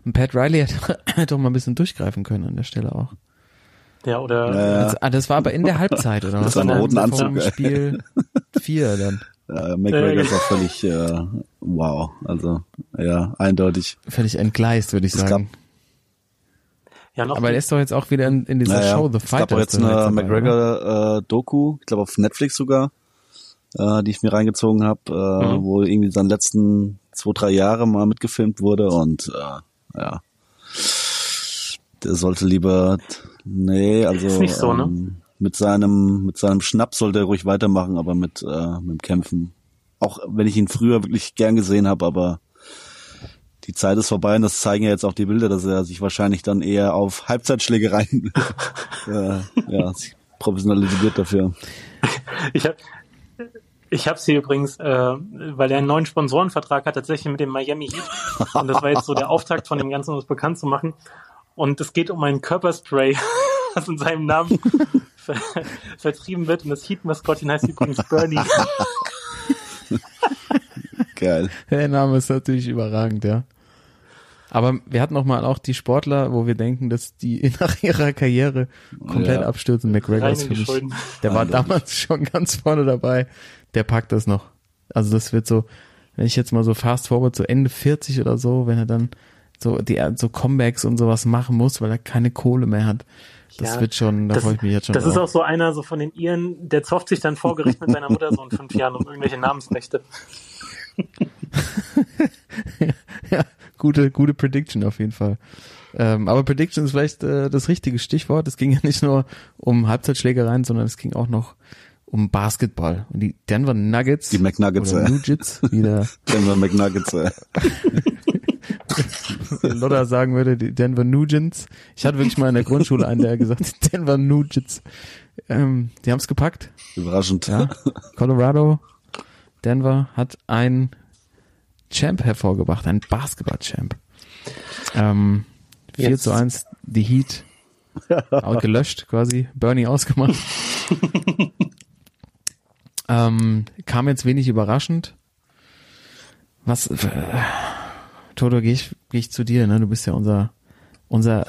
Und Pat Riley hat, hat doch mal ein bisschen durchgreifen können an der Stelle auch. Ja, oder Ja. Das, ah, das war aber in der Halbzeit, oder? Das was? war im Dann roten Anzug. Spiel *laughs* 4 dann. Äh, McGregor Äh, ist auch völlig äh, wow. Also ja, eindeutig. Völlig entgleist, würde ich Es sagen. ja, noch Aber er ist doch jetzt auch wieder in, in dieser Naja, Show The es gab Fighter. auch jetzt eine McGregor-Doku, ich glaube auf Netflix sogar, äh, die ich mir reingezogen habe, äh, Mhm. wo irgendwie seine letzten zwei, drei Jahre mal mitgefilmt wurde und äh, ja. Der sollte lieber nee, also Ist nicht so, ne? ähm, mit seinem mit seinem Schnapp sollte er ruhig weitermachen, aber mit äh, mit dem Kämpfen. Auch wenn ich ihn früher wirklich gern gesehen habe, aber die Zeit ist vorbei und das zeigen ja jetzt auch die Bilder, dass er sich wahrscheinlich dann eher auf Halbzeitschlägereien *laughs* äh, ja, sich professionalisiert dafür. *laughs* Ich habe ich hab's hier übrigens, äh, weil er einen neuen Sponsorenvertrag hat, tatsächlich mit dem Miami Heat. Und das war jetzt so der Auftakt von dem Ganzen, um es bekannt zu machen. Und es geht um ein Körperspray, *laughs* das in seinem Namen ver vertrieben wird. Und das Heat-Maskottchen heißt übrigens Bernie. *laughs* Geil. Der Name ist natürlich überragend, ja. Aber wir hatten auch mal auch die Sportler, wo wir denken, dass die *laughs* nach ihrer Karriere komplett Ja. abstürzen. McGregor ist für mich, der war damals schon ganz vorne dabei. Der packt das noch. Also das wird so, wenn ich jetzt mal so fast forward zu Ende 40 oder so, wenn er dann so die so Comebacks und sowas machen muss, weil er keine Kohle mehr hat. Das Ja, wird schon, da das, freue ich mich jetzt schon das ist drauf. auch so einer so von den Iren, der zofft sich dann vor Gericht mit seiner Mutter so in fünf Jahren um irgendwelche Namensrechte. *laughs* ja, gute, gute Prediction auf jeden Fall. Ähm, aber Prediction ist vielleicht äh, das richtige Stichwort. Es ging ja nicht nur um Halbzeitschlägereien, sondern es ging auch noch um Basketball. Und die Denver Nuggets, Die McNuggets, oder ja. Nugets, wie der *laughs* Denver McNuggets, äh. *laughs* *laughs* Lodder sagen würde, die Denver Nugents. Ich hatte wirklich mal in der Grundschule einen, der gesagt hat, *laughs* Denver Nugents. Ähm, die haben es gepackt. Überraschend. Ja. Colorado, Denver hat ein Champ hervorgebracht, ein Basketball-Champ. Ähm, 4 Jetzt- zu 1, die Heat *laughs* auch gelöscht quasi, Bernie ausgemacht. ähm, kam jetzt wenig überraschend. Was, äh, Toto, gehe ich, geh ich zu dir, ne? Du bist ja unser, unser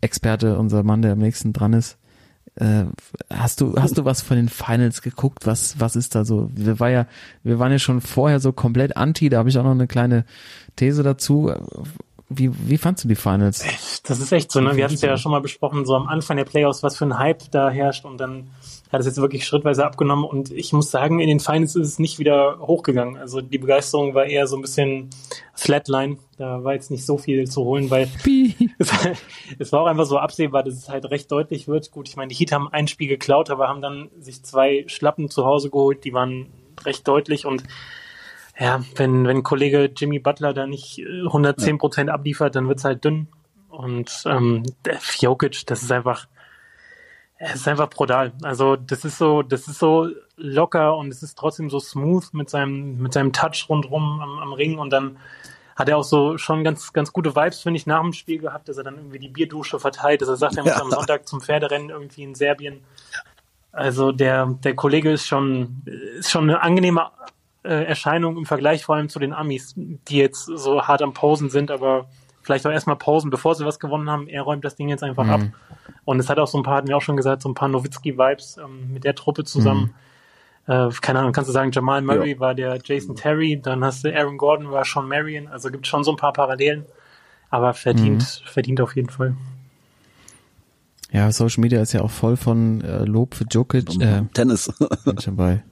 Experte, unser Mann, der am nächsten dran ist. Äh, hast du, hast du was von den Finals geguckt? Was, was ist da so? Wir war ja, wir waren ja schon vorher so komplett anti, da habe ich auch noch eine kleine These dazu. Wie, wie fandst du die Finals? Das ist echt so, ne? Wir hatten es ja schon mal besprochen, so am Anfang der Playoffs, was für ein Hype da herrscht und dann hat es jetzt wirklich schrittweise abgenommen und ich muss sagen, in den Finals ist es nicht wieder hochgegangen. Also die Begeisterung war eher so ein bisschen Flatline. Da war jetzt nicht so viel zu holen, weil *laughs* es, es war auch einfach so absehbar, dass es halt recht deutlich wird. Gut, ich meine, die Heat haben ein Spiel geklaut, aber haben dann sich zwei Schlappen zu Hause geholt, die waren recht deutlich und ja, wenn, wenn Kollege Jimmy Butler da nicht äh, 110 Prozent abliefert, dann wird's halt dünn. Und ähm, Jokic, das ist einfach, es ist einfach brutal. Also das ist so, das ist so locker und es ist trotzdem so smooth mit seinem, mit seinem Touch rundrum am, am Ring und dann hat er auch so schon ganz, ganz gute Vibes, finde ich, nach dem Spiel gehabt, dass er dann irgendwie die Bierdusche verteilt, dass er sagt, er muss Ja. am Sonntag zum Pferderennen irgendwie in Serbien. Also der, der Kollege ist schon, ist schon eine angenehme äh, Erscheinung im Vergleich vor allem zu den Amis, die jetzt so hart am Posen sind, aber vielleicht auch erstmal pausen, bevor sie was gewonnen haben. Er räumt das Ding jetzt einfach ab. Und es hat auch so ein paar, hatten wir auch schon gesagt, so ein paar Nowitzki-Vibes ähm, mit der Truppe zusammen. Äh, keine Ahnung, kannst du sagen, Jamal Murray war der Jason Terry, dann hast du Aaron Gordon war Sean Marion, also gibt schon so ein paar Parallelen, aber verdient, verdient auf jeden Fall. Ja, Social Media ist ja auch voll von äh, Lob für Jokic. Äh, Tennis. bin schon bei.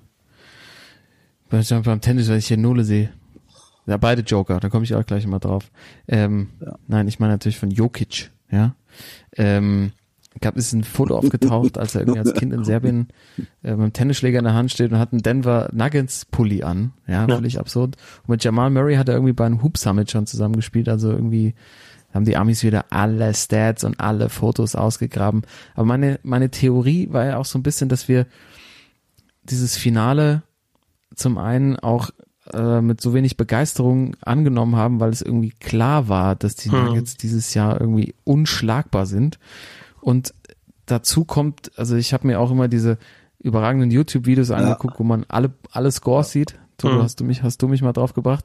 Bin schon beim Tennis, weil ich hier Nulle sehe. Ja, beide Joker, da komme ich auch gleich mal drauf. Ähm, Nein, ich meine natürlich von Jokic, ja. Ähm, gab es ein Foto aufgetaucht, als er irgendwie als Kind in Serbien äh, mit dem Tennisschläger in der Hand steht und hat einen Denver Nuggets Pulli an. Ja, Ja. völlig absurd. Und mit Jamal Murray hat er irgendwie bei einem Hoop Summit schon zusammengespielt, also irgendwie haben die Amis wieder alle Stats und alle Fotos ausgegraben. Aber meine, meine Theorie war ja auch so ein bisschen, dass wir dieses Finale zum einen auch äh, mit so wenig Begeisterung angenommen haben, weil es irgendwie klar war, dass die Hm. Nuggets dieses Jahr irgendwie unschlagbar sind. Und dazu kommt, also ich habe mir auch immer diese überragenden YouTube-Videos angeguckt, wo man alle, alle Scores sieht. Toto, Hm. hast du mich, hast du mich mal drauf gebracht.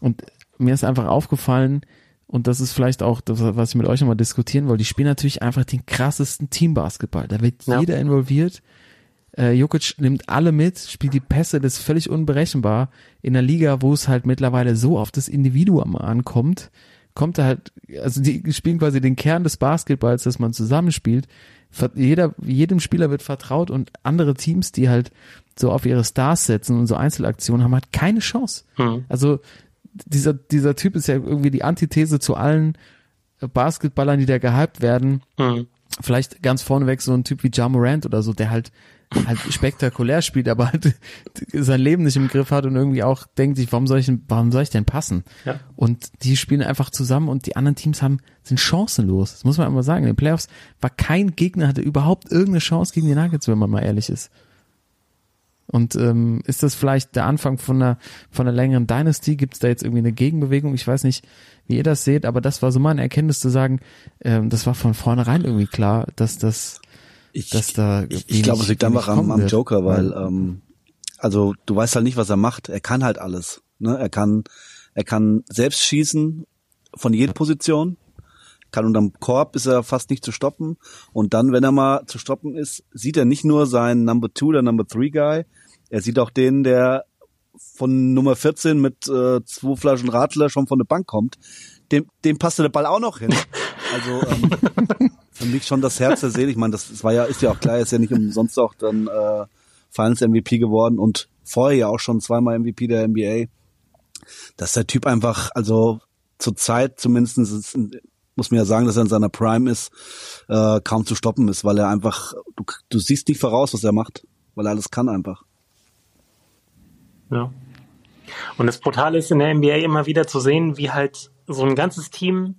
Und mir ist einfach aufgefallen, und das ist vielleicht auch das, was ich mit euch nochmal diskutieren wollte, die spielen natürlich einfach den krassesten Teambasketball. Da wird Ja. jeder involviert. Äh, Jokic nimmt alle mit, spielt die Pässe, das ist völlig unberechenbar. In der Liga, wo es halt mittlerweile so auf das Individuum ankommt, kommt er halt, also die spielen quasi den Kern des Basketballs, dass man zusammenspielt. Jeder, jedem Spieler wird vertraut und andere Teams, die halt so auf ihre Stars setzen und so Einzelaktionen haben, halt keine Chance. Hm. Also dieser, dieser Typ ist ja irgendwie die Antithese zu allen Basketballern, die da gehypt werden Hm. vielleicht ganz vorneweg so ein Typ wie Ja Morant oder so, der halt halt spektakulär spielt, aber halt *laughs* sein Leben nicht im Griff hat und irgendwie auch denkt sich, warum soll ich, denn- warum soll ich denn passen? Ja. Und die spielen einfach zusammen und die anderen Teams haben, sind chancenlos. Das muss man immer sagen. In den Playoffs war kein Gegner, hatte überhaupt irgendeine Chance gegen die Nuggets, wenn man mal ehrlich ist. Und ähm, ist das vielleicht der Anfang von einer, von einer längeren Dynasty? Gibt es da jetzt irgendwie eine Gegenbewegung? Ich weiß nicht, wie ihr das seht, aber das war so meine Erkenntnis zu sagen, ähm, das war von vornherein irgendwie klar, dass das, Ich, dass da ich, ich glaube, es liegt einfach am, am. Joker, weil ähm, also du weißt halt nicht, was er macht. Er kann halt alles. Ne? Er kann, er kann selbst schießen von jeder Position, kann unterm Korb ist er fast nicht zu stoppen. Und dann, wenn er mal zu stoppen ist, sieht er nicht nur seinen Number Two oder Number Three Guy, er sieht auch den, der von Nummer 14 mit äh, zwei Flaschen Radler schon von der Bank kommt, dem, dem passte der Ball auch noch hin. *laughs* Also ähm, für mich schon das Herz der Seele. Ich meine, das, das war ja, ist ja auch klar, ist ja nicht umsonst auch dann äh, Finals MVP geworden und vorher ja auch schon zweimal MVP der NBA. Dass der Typ einfach, also zur Zeit zumindest ist, muss man ja sagen, dass er in seiner Prime ist, äh, kaum zu stoppen ist, weil er einfach, du, du siehst nicht voraus, was er macht, weil er alles kann einfach. Ja. Und das Brutale ist in der NBA immer wieder zu sehen, wie halt so ein ganzes Team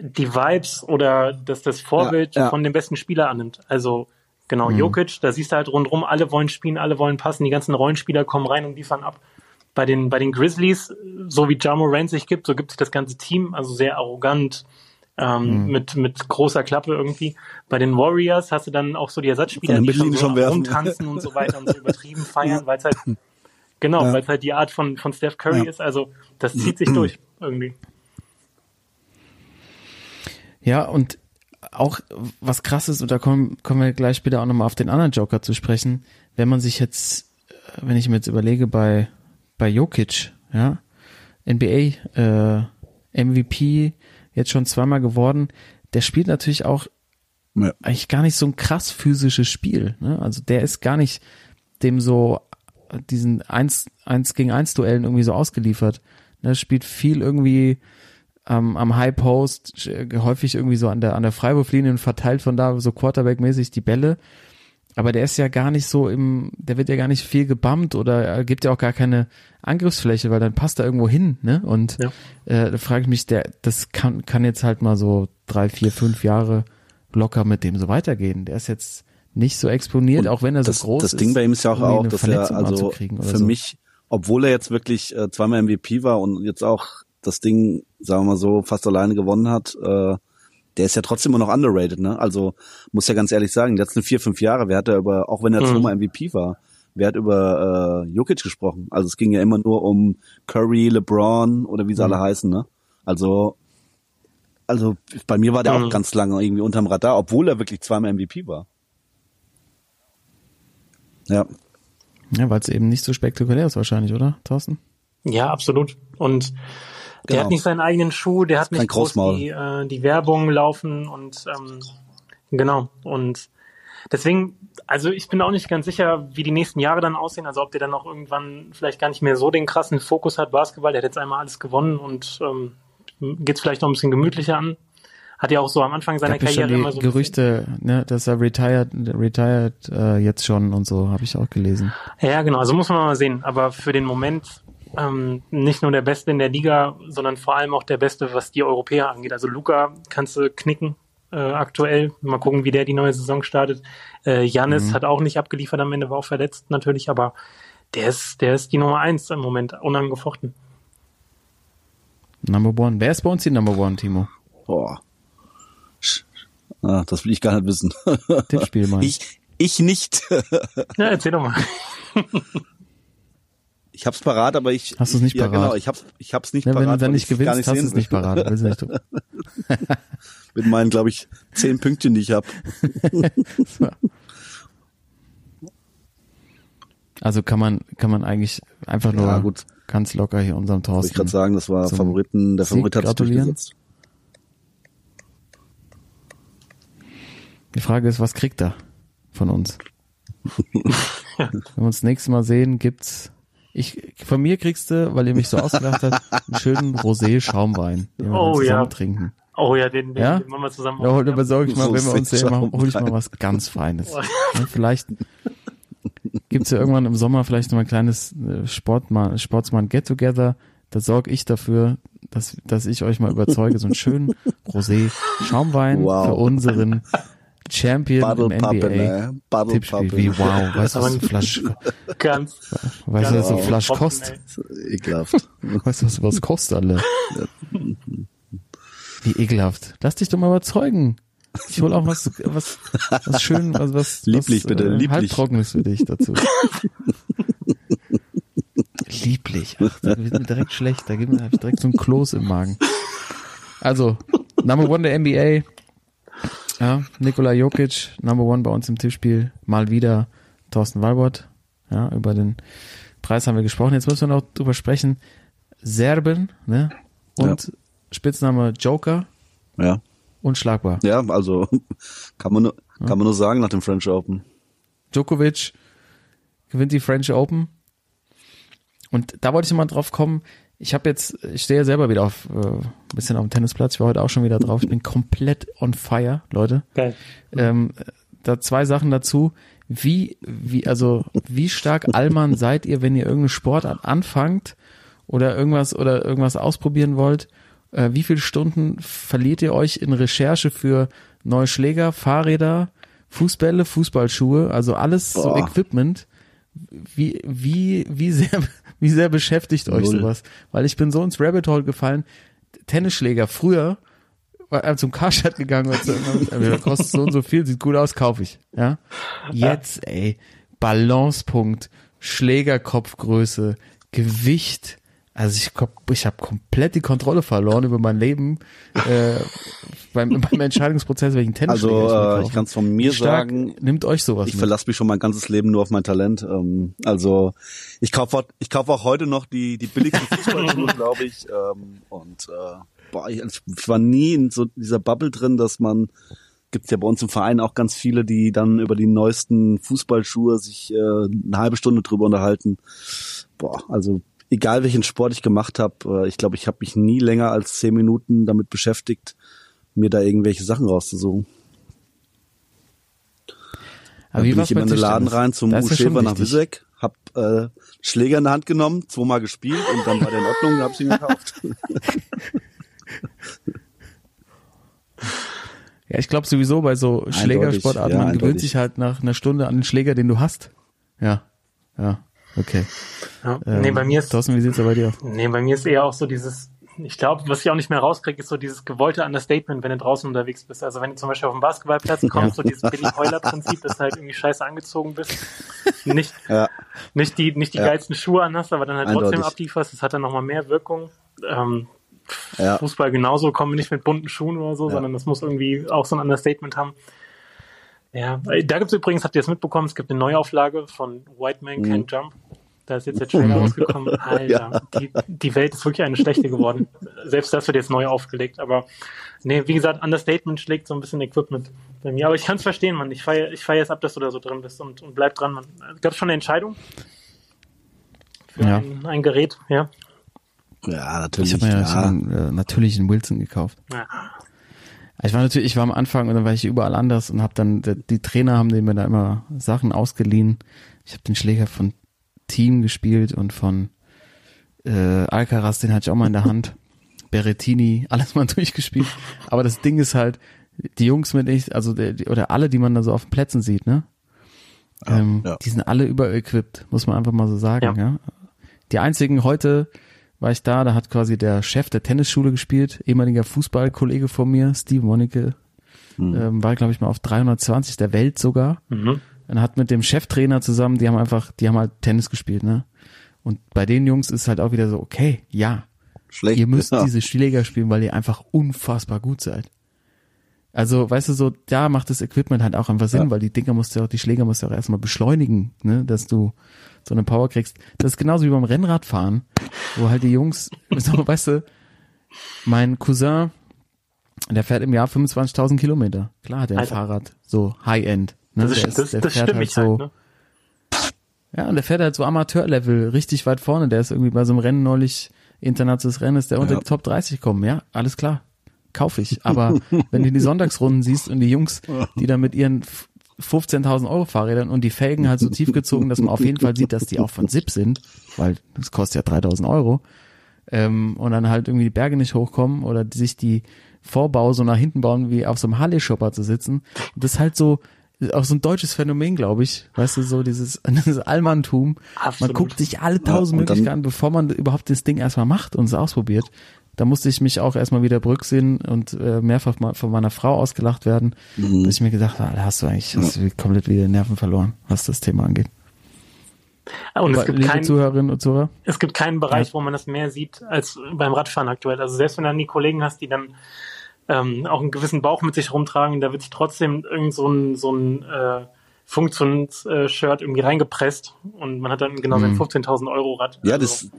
die Vibes oder das, das Vorbild Ja, ja. von dem besten Spieler annimmt. Also genau, Jokic, da siehst du halt rundrum, alle wollen spielen, alle wollen passen, die ganzen Rollenspieler kommen rein und liefern ab. Bei den, bei den Grizzlies, so wie Ja Morant sich gibt, so gibt sich das ganze Team, also sehr arrogant, ähm, mit, mit großer Klappe irgendwie. Bei den Warriors hast du dann auch so die Ersatzspieler, die schon, so schon rumtanzen und so weiter und so übertrieben *laughs* feiern, weil es halt, genau, Ja. weil es halt die Art von, von Steph Curry ist. Also das zieht sich *clears throat* durch irgendwie. Ja, und auch was krass ist, und da kommen, kommen wir gleich später auch nochmal auf den anderen Joker zu sprechen, wenn man sich jetzt, äh, wenn ich mir jetzt überlege, bei, bei Jokic, ja, NBA, äh, MVP, jetzt schon zweimal geworden, der spielt natürlich auch Ja. eigentlich gar nicht so ein krass physisches Spiel. Ne? Also der ist gar nicht dem so diesen eins, eins gegen eins Duellen irgendwie so ausgeliefert. Ne? Spielt viel irgendwie ähm, am High Post, sch- häufig irgendwie so an der an der Freiwurflinie und verteilt von da so Quarterback-mäßig die Bälle. Aber der ist ja gar nicht so im, der wird ja gar nicht viel gebammt oder er gibt ja auch gar keine Angriffsfläche, weil dann passt er irgendwo hin, ne? Und Ja. äh, da frage ich mich, der, das kann, kann jetzt halt mal so drei, vier, fünf Jahre locker mit dem so weitergehen. Der ist jetzt nicht so exponiert, Und auch wenn er so das, groß das ist. Ding bei ihm ist ja auch, auch dass er Verletzung also anzukriegen oder für so. mich, obwohl er jetzt wirklich äh, zweimal MVP war und jetzt auch das Ding, sagen wir mal so, fast alleine gewonnen hat, äh, der ist ja trotzdem immer noch underrated, ne? Also muss ja ganz ehrlich sagen, die letzten vier, fünf Jahre, wer hat da über, auch wenn er Mhm. zweimal MVP war, wer hat über äh, Jokic gesprochen? Also es ging ja immer nur um Curry, LeBron oder wie sie Mhm. alle heißen, ne? Also also bei mir war der Mhm. auch ganz lange irgendwie unterm Radar, obwohl er wirklich zweimal MVP war. Ja, Ja, weil es eben nicht so spektakulär ist wahrscheinlich, oder, Thorsten? Ja, absolut. Und der Genau. hat nicht seinen eigenen Schuh, der hat nicht groß die, äh, die Werbung laufen und ähm, genau. Und deswegen, also ich bin auch nicht ganz sicher, wie die nächsten Jahre dann aussehen. Also ob der dann auch irgendwann vielleicht gar nicht mehr so den krassen Fokus hat, Basketball. Der hat jetzt einmal alles gewonnen und ähm, geht vielleicht noch ein bisschen gemütlicher an. Hat ja auch so am Anfang seiner Gab Karriere die immer so Gerüchte, ne, dass er retired, retired äh, jetzt schon und so, habe ich auch gelesen. Ja, genau. Also muss man mal sehen. Aber für den Moment ähm, nicht nur der Beste in der Liga, sondern vor allem auch der Beste, was die Europäer angeht. Also Luca kannst du knicken äh, aktuell. Mal gucken, wie der die neue Saison startet. Äh, Janis Mhm. hat auch nicht abgeliefert am Ende, war auch verletzt natürlich, aber der ist, der ist die Nummer eins im Moment, unangefochten. Number One. Wer ist bei uns die Number One, Timo? Boah. Ah, das will ich gar nicht wissen. Tippspiel mal. Ich, ich nicht. Ja, erzähl doch mal. *laughs* Ich hab's parat, aber ich. Hast du's nicht ja, parat? Genau, ich hab's, ich hab's nicht Ja, wenn parat. du dann nicht gewinnst, hast du es nicht parat. Willst du nicht tun. *laughs* Mit meinen, glaube ich, zehn Pünktchen, die ich hab. *laughs* Also kann man, kann man eigentlich einfach nur Ja, gut. ganz locker hier unserem Wollte ich Thorsten. gerade sagen, das war Favoriten, der Favorit hat durchgesetzt. Die Frage ist, was kriegt er von uns? *laughs* Wenn wir uns das nächste Mal sehen, gibt's ich, von mir kriegst du, weil ihr mich so ausgelacht habt, einen schönen Rosé-Schaumwein, den wir Oh, dann zusammen ja. trinken. Oh ja, den, den, Ja? den machen wir zusammen. Da hol, besorge ich mal, wenn wir uns sehen, Rosé-Schaumwein. hol ich mal was ganz Feines. Ja, vielleicht gibt's ja irgendwann im Sommer vielleicht noch mal ein kleines äh, Sportmann, Sportsmann Get-Together. Da sorge ich dafür, dass, dass ich euch mal überzeuge, so einen schönen Rosé-Schaumwein Wow. für unseren Champion Bottle im Pappe, NBA. ne? Bottle Tippspiel, Pappe. wie wow, weißt du, was so *laughs* Flasch, Ganz, weißt du, was so ganz Flasch trocken, kostet? Ekelhaft. *laughs* Weißt du, was was kostet alle? Wie ekelhaft. Lass dich doch mal überzeugen. Ich hol auch was, was, was schön, was, was, Lieblich, was, bitte, lieblich. Halbtrockenes für dich dazu. lieblich. Ach, da wird mir direkt schlecht. Da gibt mir direkt so ein Kloß im Magen. Also, Number One der NBA. Ja, Nikola Jokic, Number One bei uns im Tippspiel. Mal wieder Thorsten Walbott. Ja, über den Preis haben wir gesprochen. Jetzt müssen wir noch drüber sprechen. Serben, ne? Und Spitzname Joker, Ja. unschlagbar. Ja, also *laughs* kann man nur, kann man nur sagen nach dem French Open. Djokovic gewinnt die French Open. Und da wollte ich mal drauf kommen. Ich habe jetzt, ich stehe ja selber wieder auf äh, ein bisschen auf dem Tennisplatz. Ich war heute auch schon wieder drauf. Ich bin komplett on fire, Leute. Geil. Ähm, da zwei Sachen dazu. Wie, wie, also, wie stark Allmann seid ihr, wenn ihr irgendeine Sportart anfangt oder irgendwas oder irgendwas ausprobieren wollt? Äh, wie viele Stunden verliert ihr euch in Recherche für neue Schläger, Fahrräder, Fußbälle, Fußballschuhe, also alles so Boah. Equipment? Wie, wie, wie sehr, wie sehr beschäftigt euch Null. sowas? Weil ich bin so ins Rabbit Hole gefallen. Tennisschläger früher war er zum Karstadt gegangen und so, kostet so und so viel, sieht gut aus, kaufe ich. Ja. Jetzt, ey, Balancepunkt, Schlägerkopfgröße, Gewicht. Also ich, ich habe komplett die Kontrolle verloren über mein Leben äh, beim, *laughs* beim Entscheidungsprozess, welchen Tennisschläger Also ich, mir äh, ich kann es von mir stark sagen, Nimmt euch sowas ich mit. verlasse mich schon mein ganzes Leben nur auf mein Talent. Ähm, also ich kaufe auch- ich kaufe auch heute noch die die billigsten Fußballschuhe, *laughs* glaube ich. Ähm, und äh, boah, ich, ich war nie in so dieser Bubble drin, dass man gibt's ja bei uns im Verein auch ganz viele, die dann über die neuesten Fußballschuhe sich äh, eine halbe Stunde drüber unterhalten. Boah, also egal welchen Sport ich gemacht habe, äh, ich glaube, ich habe mich nie länger als zehn Minuten damit beschäftigt, mir da irgendwelche Sachen rauszusuchen. Aber Dann wie bin ich in den Laden rein zum U-Schäfer nach. Wisek, hab äh, Schläger in der Hand genommen, zweimal gespielt und dann war der in Ordnung, hab ich ihn gekauft. *laughs* Ja, ich glaube sowieso bei so Schlägersportarten, ja, man gewöhnt sich halt nach einer Stunde an den Schläger, den du hast. Ja, ja, okay. Ja. Ähm, nee, bei mir ist, Thorsten, wie sieht's da bei dir aus? nee, bei mir ist eher auch so dieses, ich glaube, was ich auch nicht mehr rauskriege, ist so dieses gewollte Understatement, wenn du draußen unterwegs bist. Also wenn du zum Beispiel auf den Basketballplatz *laughs* kommst, so dieses Billy Heuler-Prinzip, dass du halt irgendwie scheiße angezogen bist. Nicht, *laughs* ja, nicht die, nicht die Ja. geilsten Schuhe anhast, aber dann halt trotzdem Eindeutig. ablieferst. Das hat dann nochmal mehr Wirkung. Ähm, ja. Fußball genauso, kommen wir nicht mit bunten Schuhen oder so, sondern das muss irgendwie auch so ein Understatement haben. Ja, äh, da gibt's übrigens, habt ihr das mitbekommen, es gibt eine Neuauflage von White Man Mhm. Can't Jump. Da ist jetzt der Trailer rausgekommen. *laughs* Alter, die, die Welt ist wirklich eine schlechte geworden. Selbst das wird jetzt neu aufgelegt. Aber nee, wie gesagt, Understatement schlägt so ein bisschen Equipment bei mir. Aber ich kann es verstehen, Mann. Ich feiere ich feier jetzt ab, dass du da so drin bist und, und bleib dran, Mann. Gab es schon eine Entscheidung? Für Ja. ein, ein Gerät, ja. Ja, natürlich. Ich habe mir ja. ja. schon äh, natürlich einen Wilson gekauft. ja. Ich war natürlich, ich war am Anfang und dann war ich überall anders und habe dann, die, die Trainer haben mir da immer Sachen ausgeliehen. Ich habe den Schläger von Team gespielt und von äh, Alcaraz, den hatte ich auch mal in der Hand. Berrettini, alles mal *laughs* durchgespielt. Aber das Ding ist halt, die Jungs mit ich, also der, die, oder alle, die man da so auf den Plätzen sieht, ne? ähm, ja. Die sind alle überequipped, muss man einfach mal so sagen, Ja. ja. Die einzigen heute war ich da, da hat quasi der Chef der Tennisschule gespielt, ehemaliger Fußballkollege von mir, Steve Monicke, ähm, war glaube ich mal auf 320 der Welt sogar. Mhm. Und hat mit dem Cheftrainer zusammen, die haben einfach, die haben halt Tennis gespielt, ne? Und bei den Jungs ist halt auch wieder so, okay, ja, Schlecht. ihr müsst ja. diese Schläger spielen, weil ihr einfach unfassbar gut seid. Also, weißt du, so, da macht das Equipment halt auch einfach Sinn, Ja. weil die Dinger musst du auch, die Schläger musst du auch erstmal beschleunigen, ne, dass du so eine Power kriegst. Das ist genauso wie beim Rennradfahren, wo halt die Jungs, *laughs* so, weißt du, mein Cousin, der fährt im Jahr 25.000 Kilometer. Klar hat er ein. Fahrrad, so High-End. Ne? Das, der ist, das, der das fährt stimmt halt mich so, halt, ne? ja, und der fährt halt so Amateurlevel richtig weit vorne. Der ist irgendwie bei so einem Rennen neulich, internationales Rennen, ist der unter Ja. die Top 30 kommen. Ja, alles klar. Kaufe ich. Aber *laughs* wenn du die Sonntagsrunden siehst und die Jungs, die da mit ihren f- 15.000 Euro Fahrrädern und die Felgen halt so tief gezogen, dass man auf jeden Fall sieht, dass die auch von SIP sind, weil das kostet ja 3.000 Euro, ähm, und dann halt irgendwie die Berge nicht hochkommen oder sich die Vorbau so nach hinten bauen, wie auf so einem Harley-Shopper zu sitzen. Und das ist halt so, auch so ein deutsches Phänomen, glaube ich. Weißt du, so dieses, *laughs* dieses Allmanntum. Man Absolut. guckt sich alle tausend Ja, Möglichkeiten, bevor man überhaupt das Ding erstmal macht und es ausprobiert. Da musste ich mich auch erstmal wieder berücksinnen und äh, mehrfach mal von meiner Frau ausgelacht werden, Mhm. bis ich mir gedacht habe, da hast du eigentlich hast du komplett wieder die Nerven verloren, was das Thema angeht. Und es gibt, liebe kein, Zuhörerinnen und Zuhörer, es gibt keinen Bereich, wo man das mehr sieht als beim Radfahren aktuell. Also selbst wenn du dann die Kollegen hast, die dann ähm, auch einen gewissen Bauch mit sich rumtragen, da wird sich trotzdem irgend so ein, so ein äh, Funktions-Shirt irgendwie reingepresst und man hat dann genau sein Mhm. 15.000 Euro Rad. Ja, Also, das,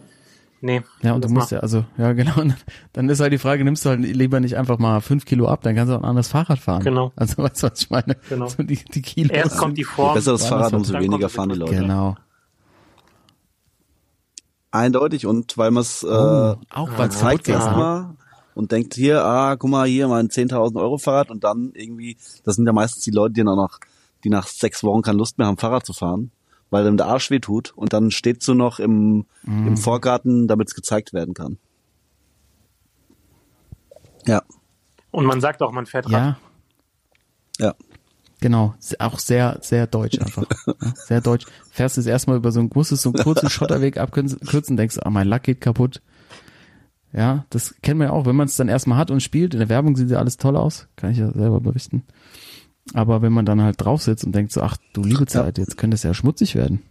Nee. Ja, und du musst ja, also, ja, *laughs* genau. Und Dann ist halt die Frage, nimmst du halt lieber nicht einfach mal fünf Kilo ab, dann kannst du auch ein anderes Fahrrad fahren. Genau. Also, weißt du, was ich meine? Genau. So die, die Kilos. Erst kommt die Form. besseres Woanders Fahrrad, halt. umso weniger fahren die Leute. Genau. Eindeutig und weil man es äh, Oh, auch weil es zeigt erstmal und denkt hier, ah, guck mal, hier mein 10.000 Euro Fahrrad und dann irgendwie, das sind ja meistens die Leute, die dann auch noch, die nach sechs Wochen keine Lust mehr haben, Fahrrad zu fahren, weil dem der Arsch weh tut und dann steht du noch im, Mhm. im Vorgarten, damit es gezeigt werden kann. Ja, Und man sagt auch, man fährt Rad. Ja, ja. genau. Auch sehr, sehr deutsch einfach. Sehr deutsch. Fährst es erstmal über so einen, musstest so einen kurzen *laughs* Schotterweg abkürzen, kürzen, denkst, ah, mein Lack geht kaputt. Ja, das kennen wir ja auch, wenn man es dann erstmal hat und spielt. In der Werbung sieht ja alles toll aus, kann ich ja selber berichten. Aber wenn man dann halt drauf sitzt und denkt so, ach du liebe Zeit, jetzt könnte es ja schmutzig werden,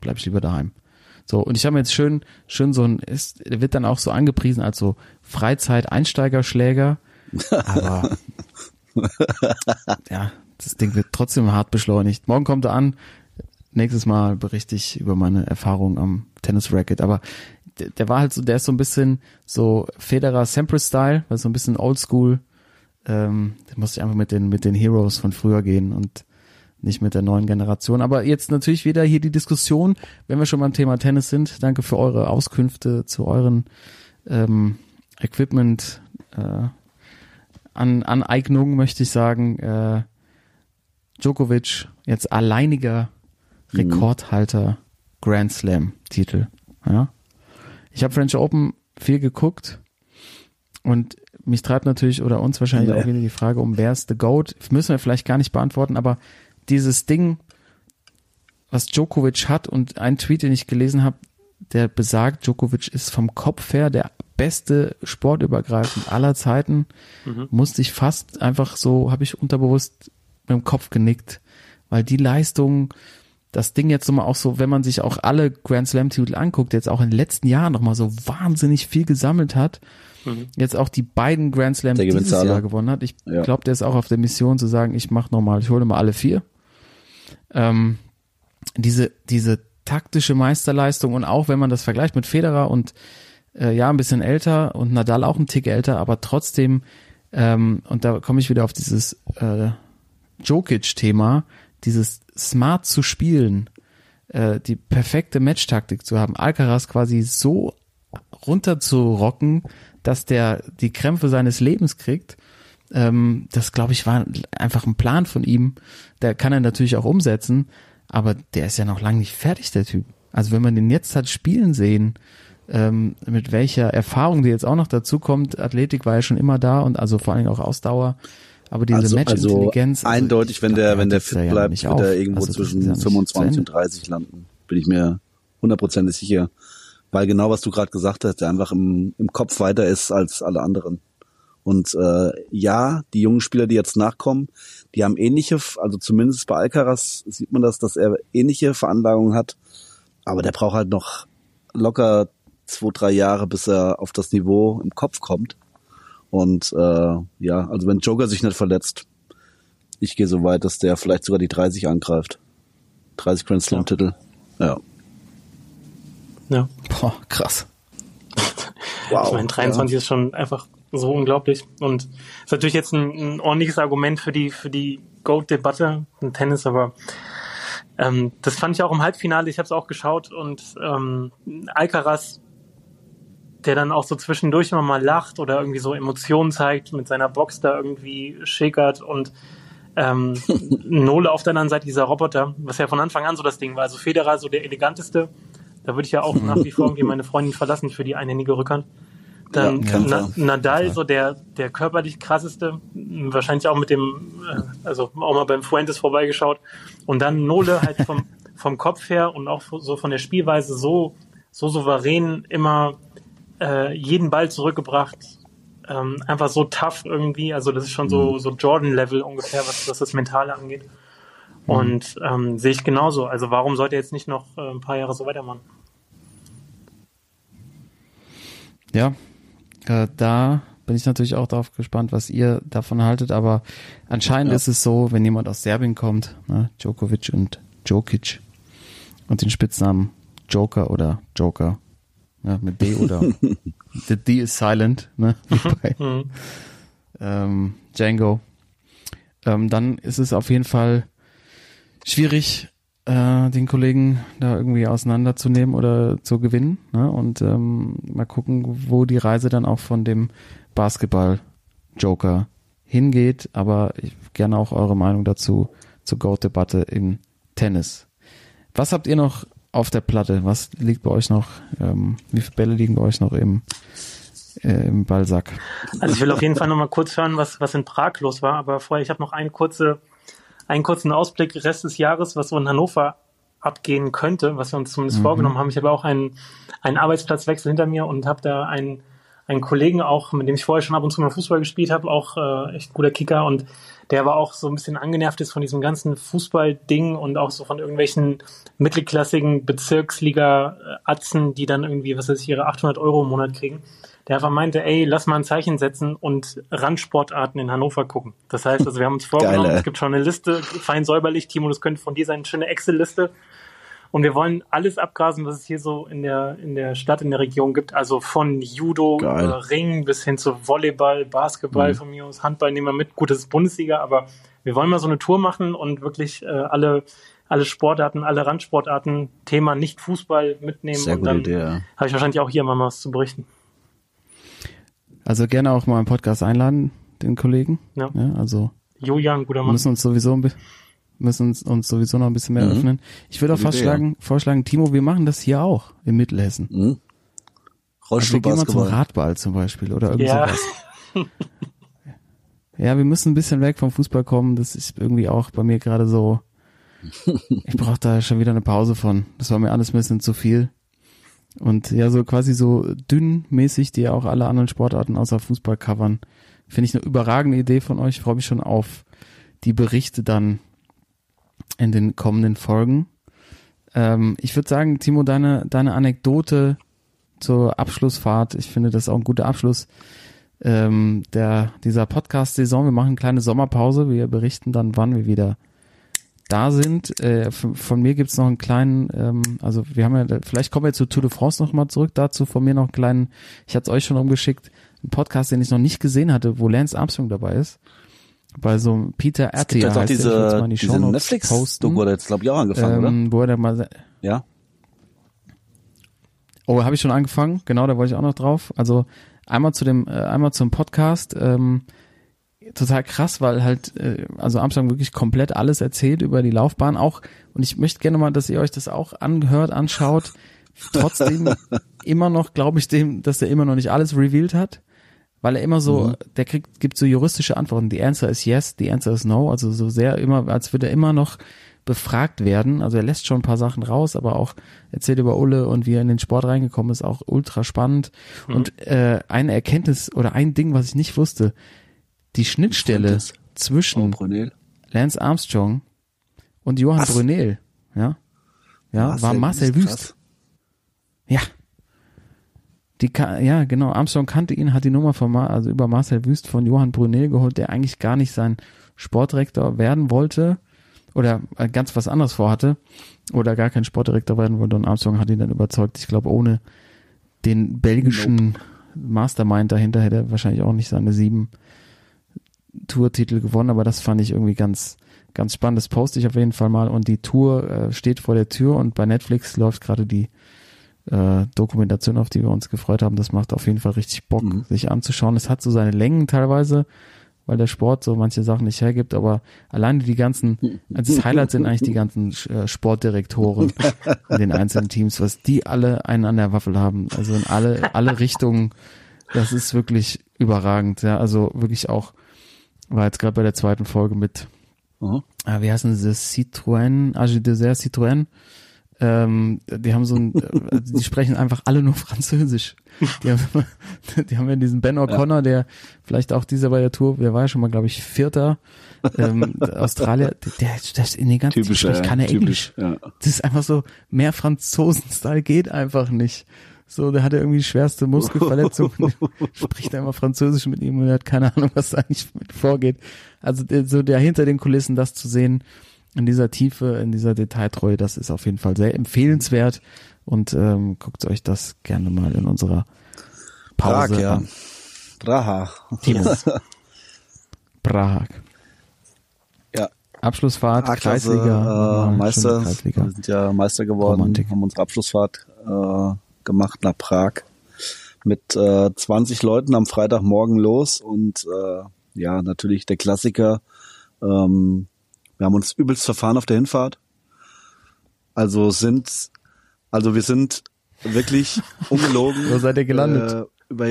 bleib ich lieber daheim. So, und ich habe mir jetzt schön, schön so ein, ist, wird dann auch so angepriesen als so Freizeit-Einsteigerschläger. *laughs* Aber ja, das Ding wird trotzdem hart beschleunigt. Morgen kommt er an. Nächstes Mal berichte ich über meine Erfahrung am Tennis-Racket. Aber der, der war halt so, der ist so ein bisschen so Federer Sampras-Style, weil so ein bisschen oldschool. Ähm, da musste ich einfach mit den, mit den Heroes von früher gehen und nicht mit der neuen Generation. Aber jetzt natürlich wieder hier die Diskussion, wenn wir schon beim Thema Tennis sind. Danke für eure Auskünfte zu euren ähm, Equipment äh, an Aneignung, möchte ich sagen. Äh, Djokovic jetzt alleiniger Rekordhalter Grand Slam Titel. Ja. Ich habe French Open viel geguckt und mich treibt natürlich oder uns wahrscheinlich Nee. auch wieder die Frage um wer ist the GOAT? Müssen wir vielleicht gar nicht beantworten, aber dieses Ding, was Djokovic hat und ein Tweet, den ich gelesen habe, der besagt, Djokovic ist vom Kopf her der beste sportübergreifend aller Zeiten, musste ich fast einfach so, habe ich unterbewusst mit dem Kopf genickt, weil die Leistung, das Ding jetzt nochmal auch so, wenn man sich auch alle Grand Slam Titel anguckt, jetzt auch in den letzten Jahren nochmal so wahnsinnig viel gesammelt hat, jetzt auch die beiden Grand Slams Der dieses. Jahr gewonnen hat. Ich Ja. glaube, der ist auch auf der Mission zu sagen, ich mache nochmal, ich hole mal alle vier. Ähm, diese, diese taktische Meisterleistung und auch wenn man das vergleicht mit Federer und äh, ja, ein bisschen älter und Nadal auch ein Tick älter, aber trotzdem, ähm, und da komme ich wieder auf dieses äh, Jokic-Thema, dieses smart zu spielen, äh, die perfekte Matchtaktik zu haben, Alcaraz quasi so runterzurocken, dass der die Krämpfe seines Lebens kriegt. Ähm, das, glaube ich, war einfach ein Plan von ihm. Der kann er natürlich auch umsetzen, aber der ist ja noch lange nicht fertig, der Typ. Also wenn man den jetzt hat spielen sehen, ähm, mit welcher Erfahrung, die jetzt auch noch dazu kommt, Athletik war ja schon immer da und also vor allen Dingen auch Ausdauer, aber diese Also, Matchintelligenz. also eindeutig, wenn der, wenn der fit ja bleibt, wird er irgendwo Also zwischen ja nicht zu 25 Ende. und 30 landen. Bin ich mir hundertprozentig sicher. Weil genau was du gerade gesagt hast, der einfach im, im Kopf weiter ist als alle anderen. Und äh, ja, die jungen Spieler, die jetzt nachkommen, die haben ähnliche, also zumindest bei Alcaraz sieht man das, dass er ähnliche Veranlagungen hat. Aber der braucht halt noch locker zwei, drei Jahre, bis er auf das Niveau im Kopf kommt. Und äh, ja, also wenn Joker sich nicht verletzt, ich gehe so weit, dass der vielleicht sogar die 30 angreift. 30 Grand Slam Titel. Ja. Ja. Boah, krass. *laughs* Wow. Ich meine, 23 ist schon einfach so unglaublich. Und ist natürlich jetzt ein, ein ordentliches Argument für die, für die Goat-Debatte im Tennis, aber ähm, das fand ich auch im Halbfinale, ich habe es auch geschaut und ähm, Alcaraz, der dann auch so zwischendurch immer mal lacht oder irgendwie so Emotionen zeigt, mit seiner Box da irgendwie schickert und ähm, *laughs* Nole auf der anderen Seite dieser Roboter, was ja von Anfang an so das Ding war. Also Federer so der eleganteste. Da würde ich ja auch nach wie vor irgendwie meine Freundin verlassen für die einhändige Rückhand. Dann Ja. Na, Nadal, so der, der körperlich krasseste, wahrscheinlich auch mit dem, äh, also auch mal beim Fuentes vorbeigeschaut. Und dann Nole halt vom, *laughs* vom Kopf her und auch so von der Spielweise so, so souverän immer äh, jeden Ball zurückgebracht. Ähm, einfach so tough irgendwie. Also das ist schon so, so Jordan-Level ungefähr, was, was das Mentale angeht. Und ähm, sehe ich genauso. Also warum sollte er jetzt nicht noch äh, ein paar Jahre so weitermachen? Ja, äh, da bin ich natürlich auch darauf gespannt, was ihr davon haltet, aber anscheinend Ja. ist es so, wenn jemand aus Serbien kommt, ne, Djokovic und Djokic und den Spitznamen Joker oder Joker, ja, mit D oder *laughs* the D is silent, ne, *laughs* bei Mhm. ähm, Django, ähm, dann ist es auf jeden Fall schwierig, äh, den Kollegen da irgendwie auseinanderzunehmen oder zu gewinnen. Ne? Und ähm, mal gucken, wo die Reise dann auch von dem Basketball-Joker hingeht. Aber ich gerne auch eure Meinung dazu zur Goat-Debatte in Tennis. Was habt ihr noch auf der Platte? Was liegt bei euch noch? Ähm, wie viele Bälle liegen bei euch noch im, äh, im Ballsack? Also ich will auf jeden Fall nochmal kurz hören, was, was in Prag los war, aber vorher, ich habe noch einen, kurze, einen kurzen Ausblick Rest des Jahres, was so in Hannover abgehen könnte, was wir uns zumindest vorgenommen haben. Ich habe auch einen, einen Arbeitsplatzwechsel hinter mir und habe da einen, einen Kollegen auch, mit dem ich vorher schon ab und zu mal Fußball gespielt habe, auch äh, echt guter Kicker und der aber auch so ein bisschen angenervt ist von diesem ganzen Fußball-Ding und auch so von irgendwelchen mittelklassigen Bezirksliga-Atzen, die dann irgendwie, was weiß ich, ihre 800 Euro im Monat kriegen. Der einfach meinte, ey, lass mal ein Zeichen setzen und Randsportarten in Hannover gucken. Das heißt, also wir haben uns vorgenommen, Geil, ey. es gibt schon eine Liste, fein säuberlich, Timo, das könnte von dir sein, eine schöne Excel-Liste. Und wir wollen alles abgrasen, was es hier so in der, in der Stadt, in der Region gibt. Also von Judo, Geil. über Ring bis hin zu Volleyball, Basketball Mhm. von mir aus, Handball nehmen wir mit. Gut, das ist Bundesliga, aber wir wollen mal so eine Tour machen und wirklich äh, alle, alle Sportarten, alle Randsportarten, Thema nicht Fußball mitnehmen. Sehr und gute dann Idee, ja. habe ich wahrscheinlich auch hier mal was zu berichten. Also gerne auch mal im Podcast einladen, den Kollegen. Ja. also Julian, guter wir Mann. müssen uns sowieso ein bi- müssen uns, uns sowieso noch ein bisschen mehr Mhm. öffnen. Ich würde auch fast Idee, schlagen, vorschlagen, Timo, wir machen das hier auch in Mittelhessen. Mhm. Also wir gehen mal zum. Radball zum Beispiel oder irgendwie Ja. sowas. Ja, wir müssen ein bisschen weg vom Fußball kommen. Das ist irgendwie auch bei mir gerade so. *laughs* Ich brauche da schon wieder eine Pause von. Das war mir alles ein bisschen zu viel. Und ja, so quasi so dünnmäßig, die ja auch alle anderen Sportarten außer Fußball covern. Finde ich eine überragende Idee von euch. Ich freue mich schon auf die Berichte dann in den kommenden Folgen. Ähm, ich würde sagen, Timo, deine, deine Anekdote zur Abschlussfahrt, ich finde das auch ein guter Abschluss ähm, der, dieser Podcast-Saison. Wir machen eine kleine Sommerpause. Wir berichten dann, wann wir wieder da sind. Äh, von, von mir gibt's noch einen kleinen, ähm, also wir haben ja, vielleicht kommen wir zu Tour de France nochmal zurück. Dazu von mir noch einen kleinen, ich hatte es euch schon umgeschickt, einen Podcast, den ich noch nicht gesehen hatte, wo Lance Armstrong dabei ist. Bei so einem Peter. Ich will's mal diese, diese Netflix-Doku hat jetzt, glaube ich, auch angefangen, ähm, wo er dann mal, oder? Ja. Oh, habe ich schon angefangen? Genau, da wollte ich auch noch drauf. Also einmal zu dem, äh, einmal zum Podcast. Ähm, total krass, weil halt, äh, also Armstrong wirklich komplett alles erzählt über die Laufbahn auch. Und ich möchte gerne mal, dass ihr euch das auch anhört, anschaut. Trotzdem *laughs* immer noch, glaube ich, dem, dass er immer noch nicht alles revealed hat. Weil er immer so, Mhm. der kriegt, gibt so juristische Antworten. Die Answer is yes, die Answer is no. Also so sehr immer, als würde er immer noch befragt werden. Also er lässt schon ein paar Sachen raus, aber auch erzählt über Ulle und wie er in den Sport reingekommen ist, auch ultra spannend. Und äh, eine Erkenntnis oder ein Ding, was ich nicht wusste, die Schnittstelle? Oh, zwischen Brunel. Lance Armstrong und Johann Was? Brunel, ja, ja, war Marcel Wüst. Ja. Die ja, genau. Armstrong kannte ihn, hat die Nummer von also über Marcel Wüst von Johann Brunel geholt, der eigentlich gar nicht sein Sportdirektor werden wollte oder äh, ganz was anderes vorhatte oder gar kein Sportdirektor werden wollte und Armstrong hat ihn dann überzeugt. Ich glaube, ohne den belgischen Mastermind dahinter hätte er wahrscheinlich auch nicht seine sieben Tourtitel gewonnen, aber das fand ich irgendwie ganz, ganz spannend. Das poste ich auf jeden Fall mal und die Tour äh, steht vor der Tür und bei Netflix läuft gerade die äh, Dokumentation, auf die wir uns gefreut haben. Das macht auf jeden Fall richtig Bock, Mhm. sich anzuschauen. Es hat so seine Längen teilweise, weil der Sport so manche Sachen nicht hergibt, aber alleine die ganzen, also das Highlight sind eigentlich die ganzen äh, Sportdirektoren *laughs* in den einzelnen Teams, was die alle einen an der Waffel haben. Also in alle, alle Richtungen. Das ist wirklich überragend. Ja, also wirklich auch, war jetzt gerade bei der zweiten Folge mit Aha. ah, wie heißen sie, Citroën, Age Dessert Citroën. Ähm, die haben so ein, äh, die sprechen einfach alle nur Französisch. Die haben, *laughs* die haben ja diesen Ben O'Connor, der vielleicht auch dieser bei der Tour, der war ja schon mal, glaube ich, Vierter, ähm, Australier, der, der ist in den ganzen Typisch, spricht ja, keine typisch, Englisch. ja. Das ist einfach so, mehr Franzosen-Style geht einfach nicht. So, der hatte irgendwie die schwerste Muskelverletzung. *laughs* spricht immer Französisch mit ihm und er hat keine Ahnung, was da eigentlich mit vorgeht. Also der, so der hinter den Kulissen das zu sehen, in dieser Tiefe, in dieser Detailtreue, das ist auf jeden Fall sehr empfehlenswert und ähm, guckt euch das gerne mal in unserer Pause Prag, ja. an. Praha. Timo. *laughs* Prag. Ja. Abschlussfahrt, A-Klasse, Kreisliga. äh, Meister. Kreisliga. Wir sind ja Meister geworden, Romantik. haben unsere Abschlussfahrt äh, gemacht nach Prag mit äh, 20 Leuten am Freitagmorgen los und äh, ja, natürlich der Klassiker. Ähm, wir haben uns übelst verfahren auf der Hinfahrt. Also sind, also wir sind wirklich *laughs* ungelogen. Wo seid ihr gelandet? Äh, über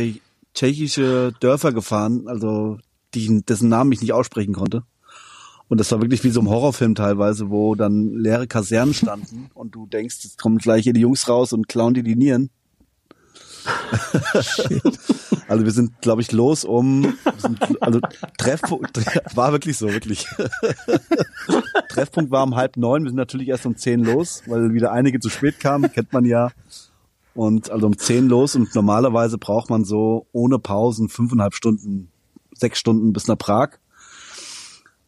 tschechische Dörfer gefahren, also die, dessen Namen ich nicht aussprechen konnte. Und das war wirklich wie so ein Horrorfilm teilweise, wo dann leere Kasernen standen und du denkst, jetzt kommen gleich hier die Jungs raus und klauen dir die Nieren. *laughs* also wir sind, glaube ich, los um, sind, also Treffpunkt, war wirklich so, wirklich. *laughs* Treffpunkt war um halb neun, wir sind natürlich erst um zehn los, weil wieder einige zu spät kamen, kennt man ja. Und also um zehn los und normalerweise braucht man so ohne Pausen fünfeinhalb Stunden, sechs Stunden bis nach Prag.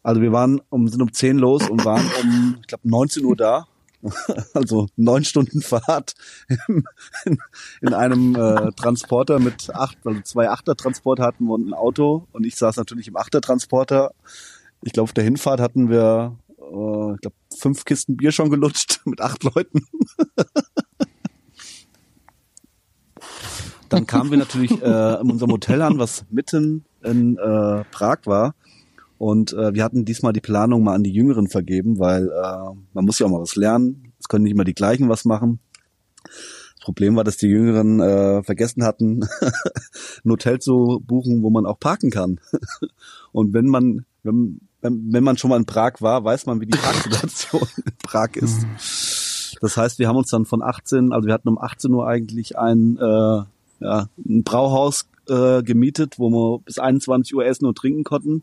Also wir waren um, sind um 10 los und waren um, ich glaube, 19 Uhr da. *laughs* Also neun Stunden Fahrt in, in, in einem äh, Transporter mit acht, also zwei Achtertransporter hatten wir und ein Auto und ich saß natürlich im Achtertransporter. Ich glaube, auf der Hinfahrt hatten wir, äh, ich glaube, fünf Kisten Bier schon gelutscht *laughs* mit acht Leuten. Dann kamen wir natürlich äh, in unserem Hotel an, was mitten in äh, Prag war. Und äh, wir hatten diesmal die Planung mal an die Jüngeren vergeben, weil äh, man muss ja auch mal was lernen. Es können nicht immer die gleichen was machen. Das Problem war, dass die Jüngeren äh, vergessen hatten, *laughs* ein Hotel zu buchen, wo man auch parken kann. *laughs* Und wenn man, wenn, wenn, wenn man schon mal in Prag war, weiß man, wie die Parksituation *laughs* in Prag ist. Das heißt, wir haben uns dann von 18, also wir hatten um 18 Uhr eigentlich ein, äh, ja, ein Brauhaus äh, gemietet, wo wir bis 21 Uhr essen und trinken konnten.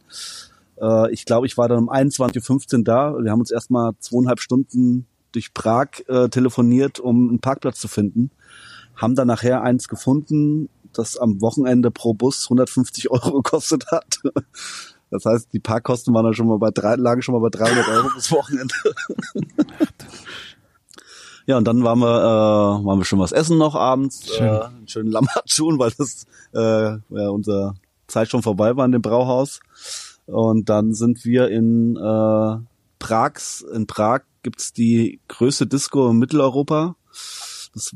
Äh, ich glaube, ich war dann um 21.15 Uhr da. Wir haben uns erstmal zweieinhalb Stunden durch Prag äh, telefoniert, um einen Parkplatz zu finden. Haben dann nachher eins gefunden, das am Wochenende pro Bus 150 *laughs* Euro gekostet hat. Das heißt, die Parkkosten waren dann schon mal bei drei, lagen schon mal bei 300 Euro bis Wochenende. *laughs* Ja, und dann waren wir, äh, waren wir schon was essen noch abends, Schön. äh, einen schönen Lammertschun, weil das äh, ja, unser Zeit schon vorbei war in dem Brauhaus. Und dann sind wir in äh, Prags, in Prag gibt's die größte Disco in Mitteleuropa. Das,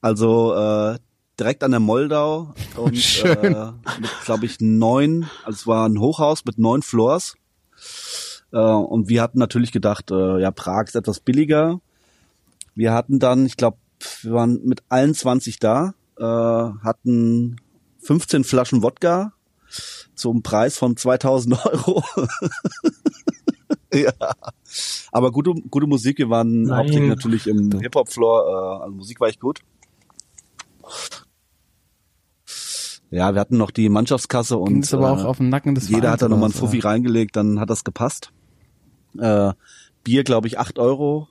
also äh, direkt an der Moldau *laughs* und Schön. äh, mit, glaube ich, neun, also es war ein Hochhaus mit neun Floors. Äh, und wir hatten natürlich gedacht, äh, ja, Prag ist etwas billiger. Wir hatten dann, ich glaube, wir waren mit allen 20 da, äh, hatten 15 Flaschen Wodka zum Preis von 2000 Euro. ja. Aber gute, gute Musik, wir waren Nein. hauptsächlich natürlich im Hip-Hop-Floor, äh, also Musik war echt gut. Ja, wir hatten noch die Mannschaftskasse und Ging es aber auch äh, auf den Nacken des jeder hat da nochmal einen was, Fuffi reingelegt, dann hat das gepasst. Äh, Bier, glaube ich, acht Euro.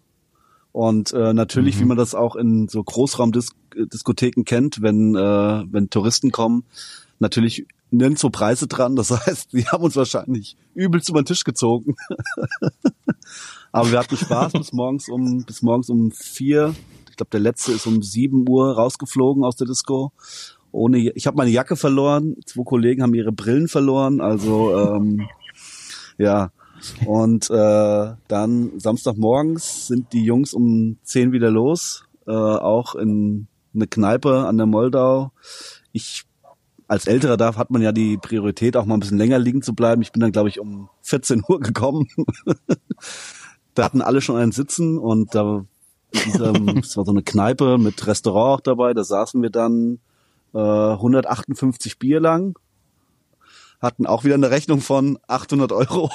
Und äh, natürlich, Mhm. wie man das auch in so Großraumdiskotheken kennt, wenn, äh, wenn Touristen kommen, natürlich nirgendwo Preise dran. Das *laughs* heißt, die haben uns wahrscheinlich übelst über den Tisch gezogen. *laughs* Aber wir hatten Spaß bis morgens um bis morgens um vier. Ich glaube, der letzte ist um sieben Uhr rausgeflogen aus der Disco. Ohne, ich habe meine Jacke verloren. Zwei Kollegen haben ihre Brillen verloren. Also ähm, ja. Und äh, dann Samstagmorgens sind die Jungs um zehn wieder los, äh, auch in eine Kneipe an der Moldau. Ich als Älterer darf hat man ja die Priorität, auch mal ein bisschen länger liegen zu bleiben. Ich bin dann, glaube ich, um 14 Uhr gekommen. *laughs* da hatten alle schon einen Sitzen und da ähm, es *laughs* war so eine Kneipe mit Restaurant auch dabei. Da saßen wir dann äh, 158 Bier lang, hatten auch wieder eine Rechnung von 800 Euro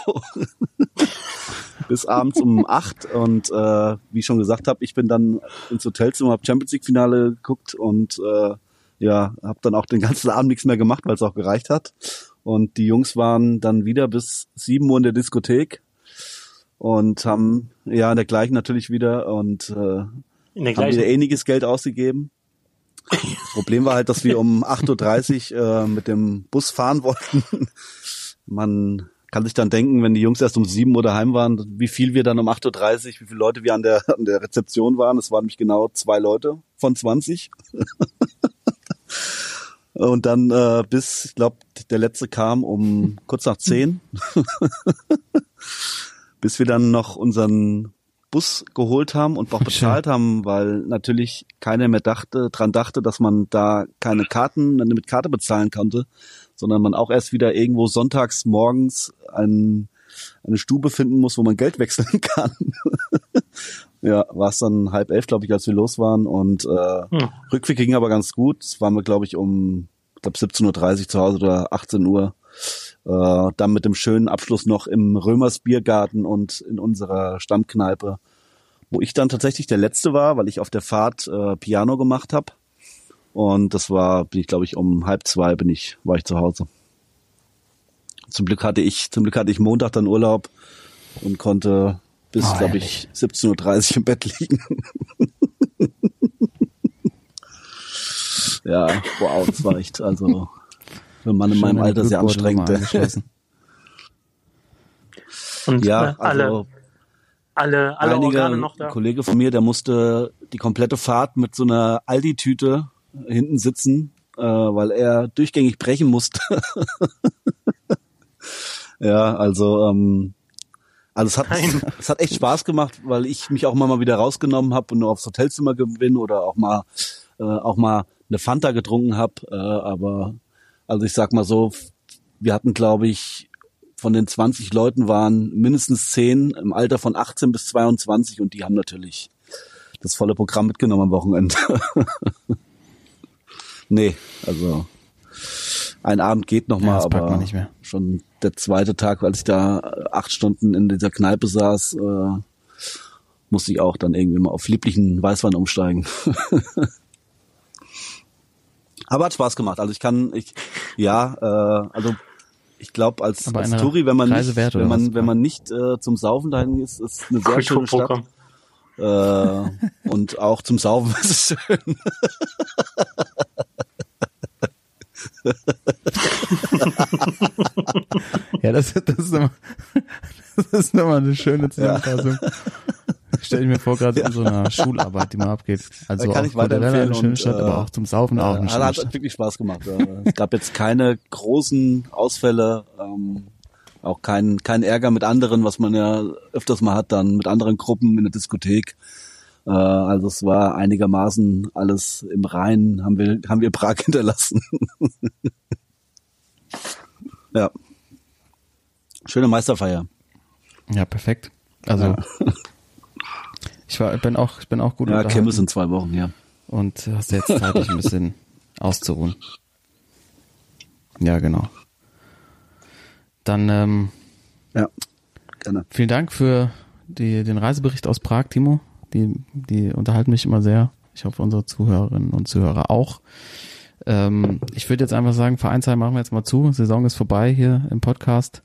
*laughs* bis abends um acht und äh, wie ich schon gesagt habe, ich bin dann ins Hotelzimmer, habe Champions League Finale geguckt und äh, ja, habe dann auch den ganzen Abend nichts mehr gemacht, weil es auch gereicht hat. Und die Jungs waren dann wieder bis sieben Uhr in der Diskothek und haben ja in der gleichen natürlich wieder und äh, haben wieder ähnliches Geld ausgegeben. Das Problem war halt, dass wir um *laughs* 8.30 Uhr äh, mit dem Bus fahren wollten. Man kann sich dann denken, wenn die Jungs erst um 7 Uhr daheim waren, wie viel wir dann um 8.30 Uhr, wie viele Leute wir an der, an der Rezeption waren. Es waren nämlich genau zwei Leute von 20. Und dann äh, bis, ich glaube, der letzte kam um kurz nach 10. *laughs* bis wir dann noch unseren Bus geholt haben und auch bezahlt haben, weil natürlich keiner mehr dachte, dran dachte, dass man da keine Karten mit Karte bezahlen konnte, sondern man auch erst wieder irgendwo sonntags morgens ein, eine Stube finden muss, wo man Geld wechseln *laughs* kann. ja, war es dann halb elf, glaube ich, als wir los waren und äh, Hm. Rückweg ging aber ganz gut. Es waren wir, glaube ich, um glaub 17.30 Uhr zu Hause oder 18 Uhr. Äh, dann mit dem schönen Abschluss noch im Römers Biergarten und in unserer Stammkneipe, wo ich dann tatsächlich der Letzte war, weil ich auf der Fahrt äh, Piano gemacht habe. Und das war, bin ich glaube ich um halb zwei bin ich, war ich zu Hause. Zum Glück hatte ich, zum Glück hatte ich Montag dann Urlaub und konnte bis, Oh, glaube ich, 17.30 Uhr im Bett liegen. *laughs* ja, wow, das war echt, also für einen Mann in meinem Alter sehr anstrengend. *laughs* Und Ja, äh, alle, also alle, alle einige, Organe noch da. ein Kollege von mir, der musste die komplette Fahrt mit so einer Aldi-Tüte hinten sitzen, äh, weil er durchgängig brechen musste. *laughs* ja, also ähm, also es hat, Nein. *laughs* es hat echt Spaß gemacht, weil ich mich auch mal mal wieder rausgenommen habe und nur aufs Hotelzimmer bin oder auch mal äh, auch mal eine Fanta getrunken habe. Äh, aber also ich sag mal so, wir hatten glaube ich von den 20 Leuten waren mindestens 10 im Alter von 18 bis 22 und die haben natürlich das volle Programm mitgenommen am Wochenende. *laughs* nee, also ein Abend geht noch Ja, mal, das packt aber man nicht mehr. schon der zweite Tag, als ich da äh, acht Stunden in dieser Kneipe saß, äh, musste ich auch dann irgendwie mal auf lieblichen Weißwein umsteigen. *laughs* Aber hat Spaß gemacht. Also ich kann, ich, ja, äh, also ich glaube als, Aber als Touri, wenn man nicht, wert, wenn man, was? wenn man nicht äh, zum Saufen dahin ist, ist eine sehr schöne Stadt. Äh, und auch zum Saufen ist es schön. *laughs* Ja, das, das ist immer, das ist immer eine schöne Zusammenfassung. Stell ich mir vor, gerade in so einer Schularbeit, die man abgeht. Also Da kann auch ich Cordillera eine schöne Stadt, äh, aber auch zum Saufen auch eine Ja, schöne hat Stadt. wirklich Spaß gemacht. Ja. es gab jetzt keine großen Ausfälle, ähm, auch kein, kein Ärger mit anderen, was man ja öfters mal hat, dann mit anderen Gruppen in der Diskothek. Äh, also es war einigermaßen alles im Reinen, haben wir, haben wir Prag *laughs* hinterlassen. Ja. Schöne Meisterfeier. Ja, perfekt. Also *laughs* ich war, bin auch, ich bin auch gut Ja, unterhalten Kirmes in zwei Wochen, ja. und hast jetzt Zeit, dich ein bisschen *laughs* auszuruhen. Ja, genau. Dann ähm, Ja, gerne. vielen Dank für die, den Reisebericht aus Prag, Timo. Die, die unterhalten mich immer sehr. Ich hoffe, unsere Zuhörerinnen und Zuhörer auch. Ähm, ich würde jetzt einfach sagen, Vereinsheim machen wir jetzt mal zu. Saison ist vorbei hier im Podcast.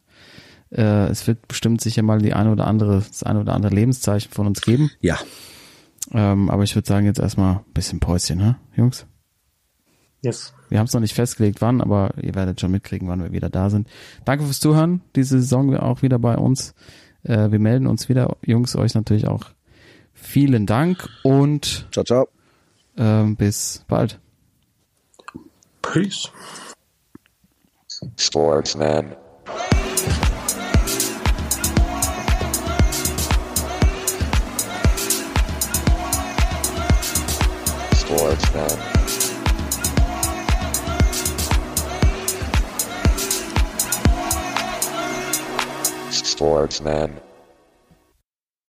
Äh, es wird bestimmt sicher mal die eine oder andere, das eine oder andere Lebenszeichen von uns geben. Ja, Ähm, aber ich würde sagen, jetzt erstmal ein bisschen Päuschen, ne, Jungs? Yes. Wir haben es noch nicht festgelegt, wann, aber ihr werdet schon mitkriegen, wann wir wieder da sind. Danke fürs Zuhören. Diese Saison auch wieder bei uns. Äh, wir melden uns wieder. Jungs, euch natürlich auch vielen Dank und ciao, ciao. ähm, bis bald. Peace. Sportsman. Sportsman. Sportsman.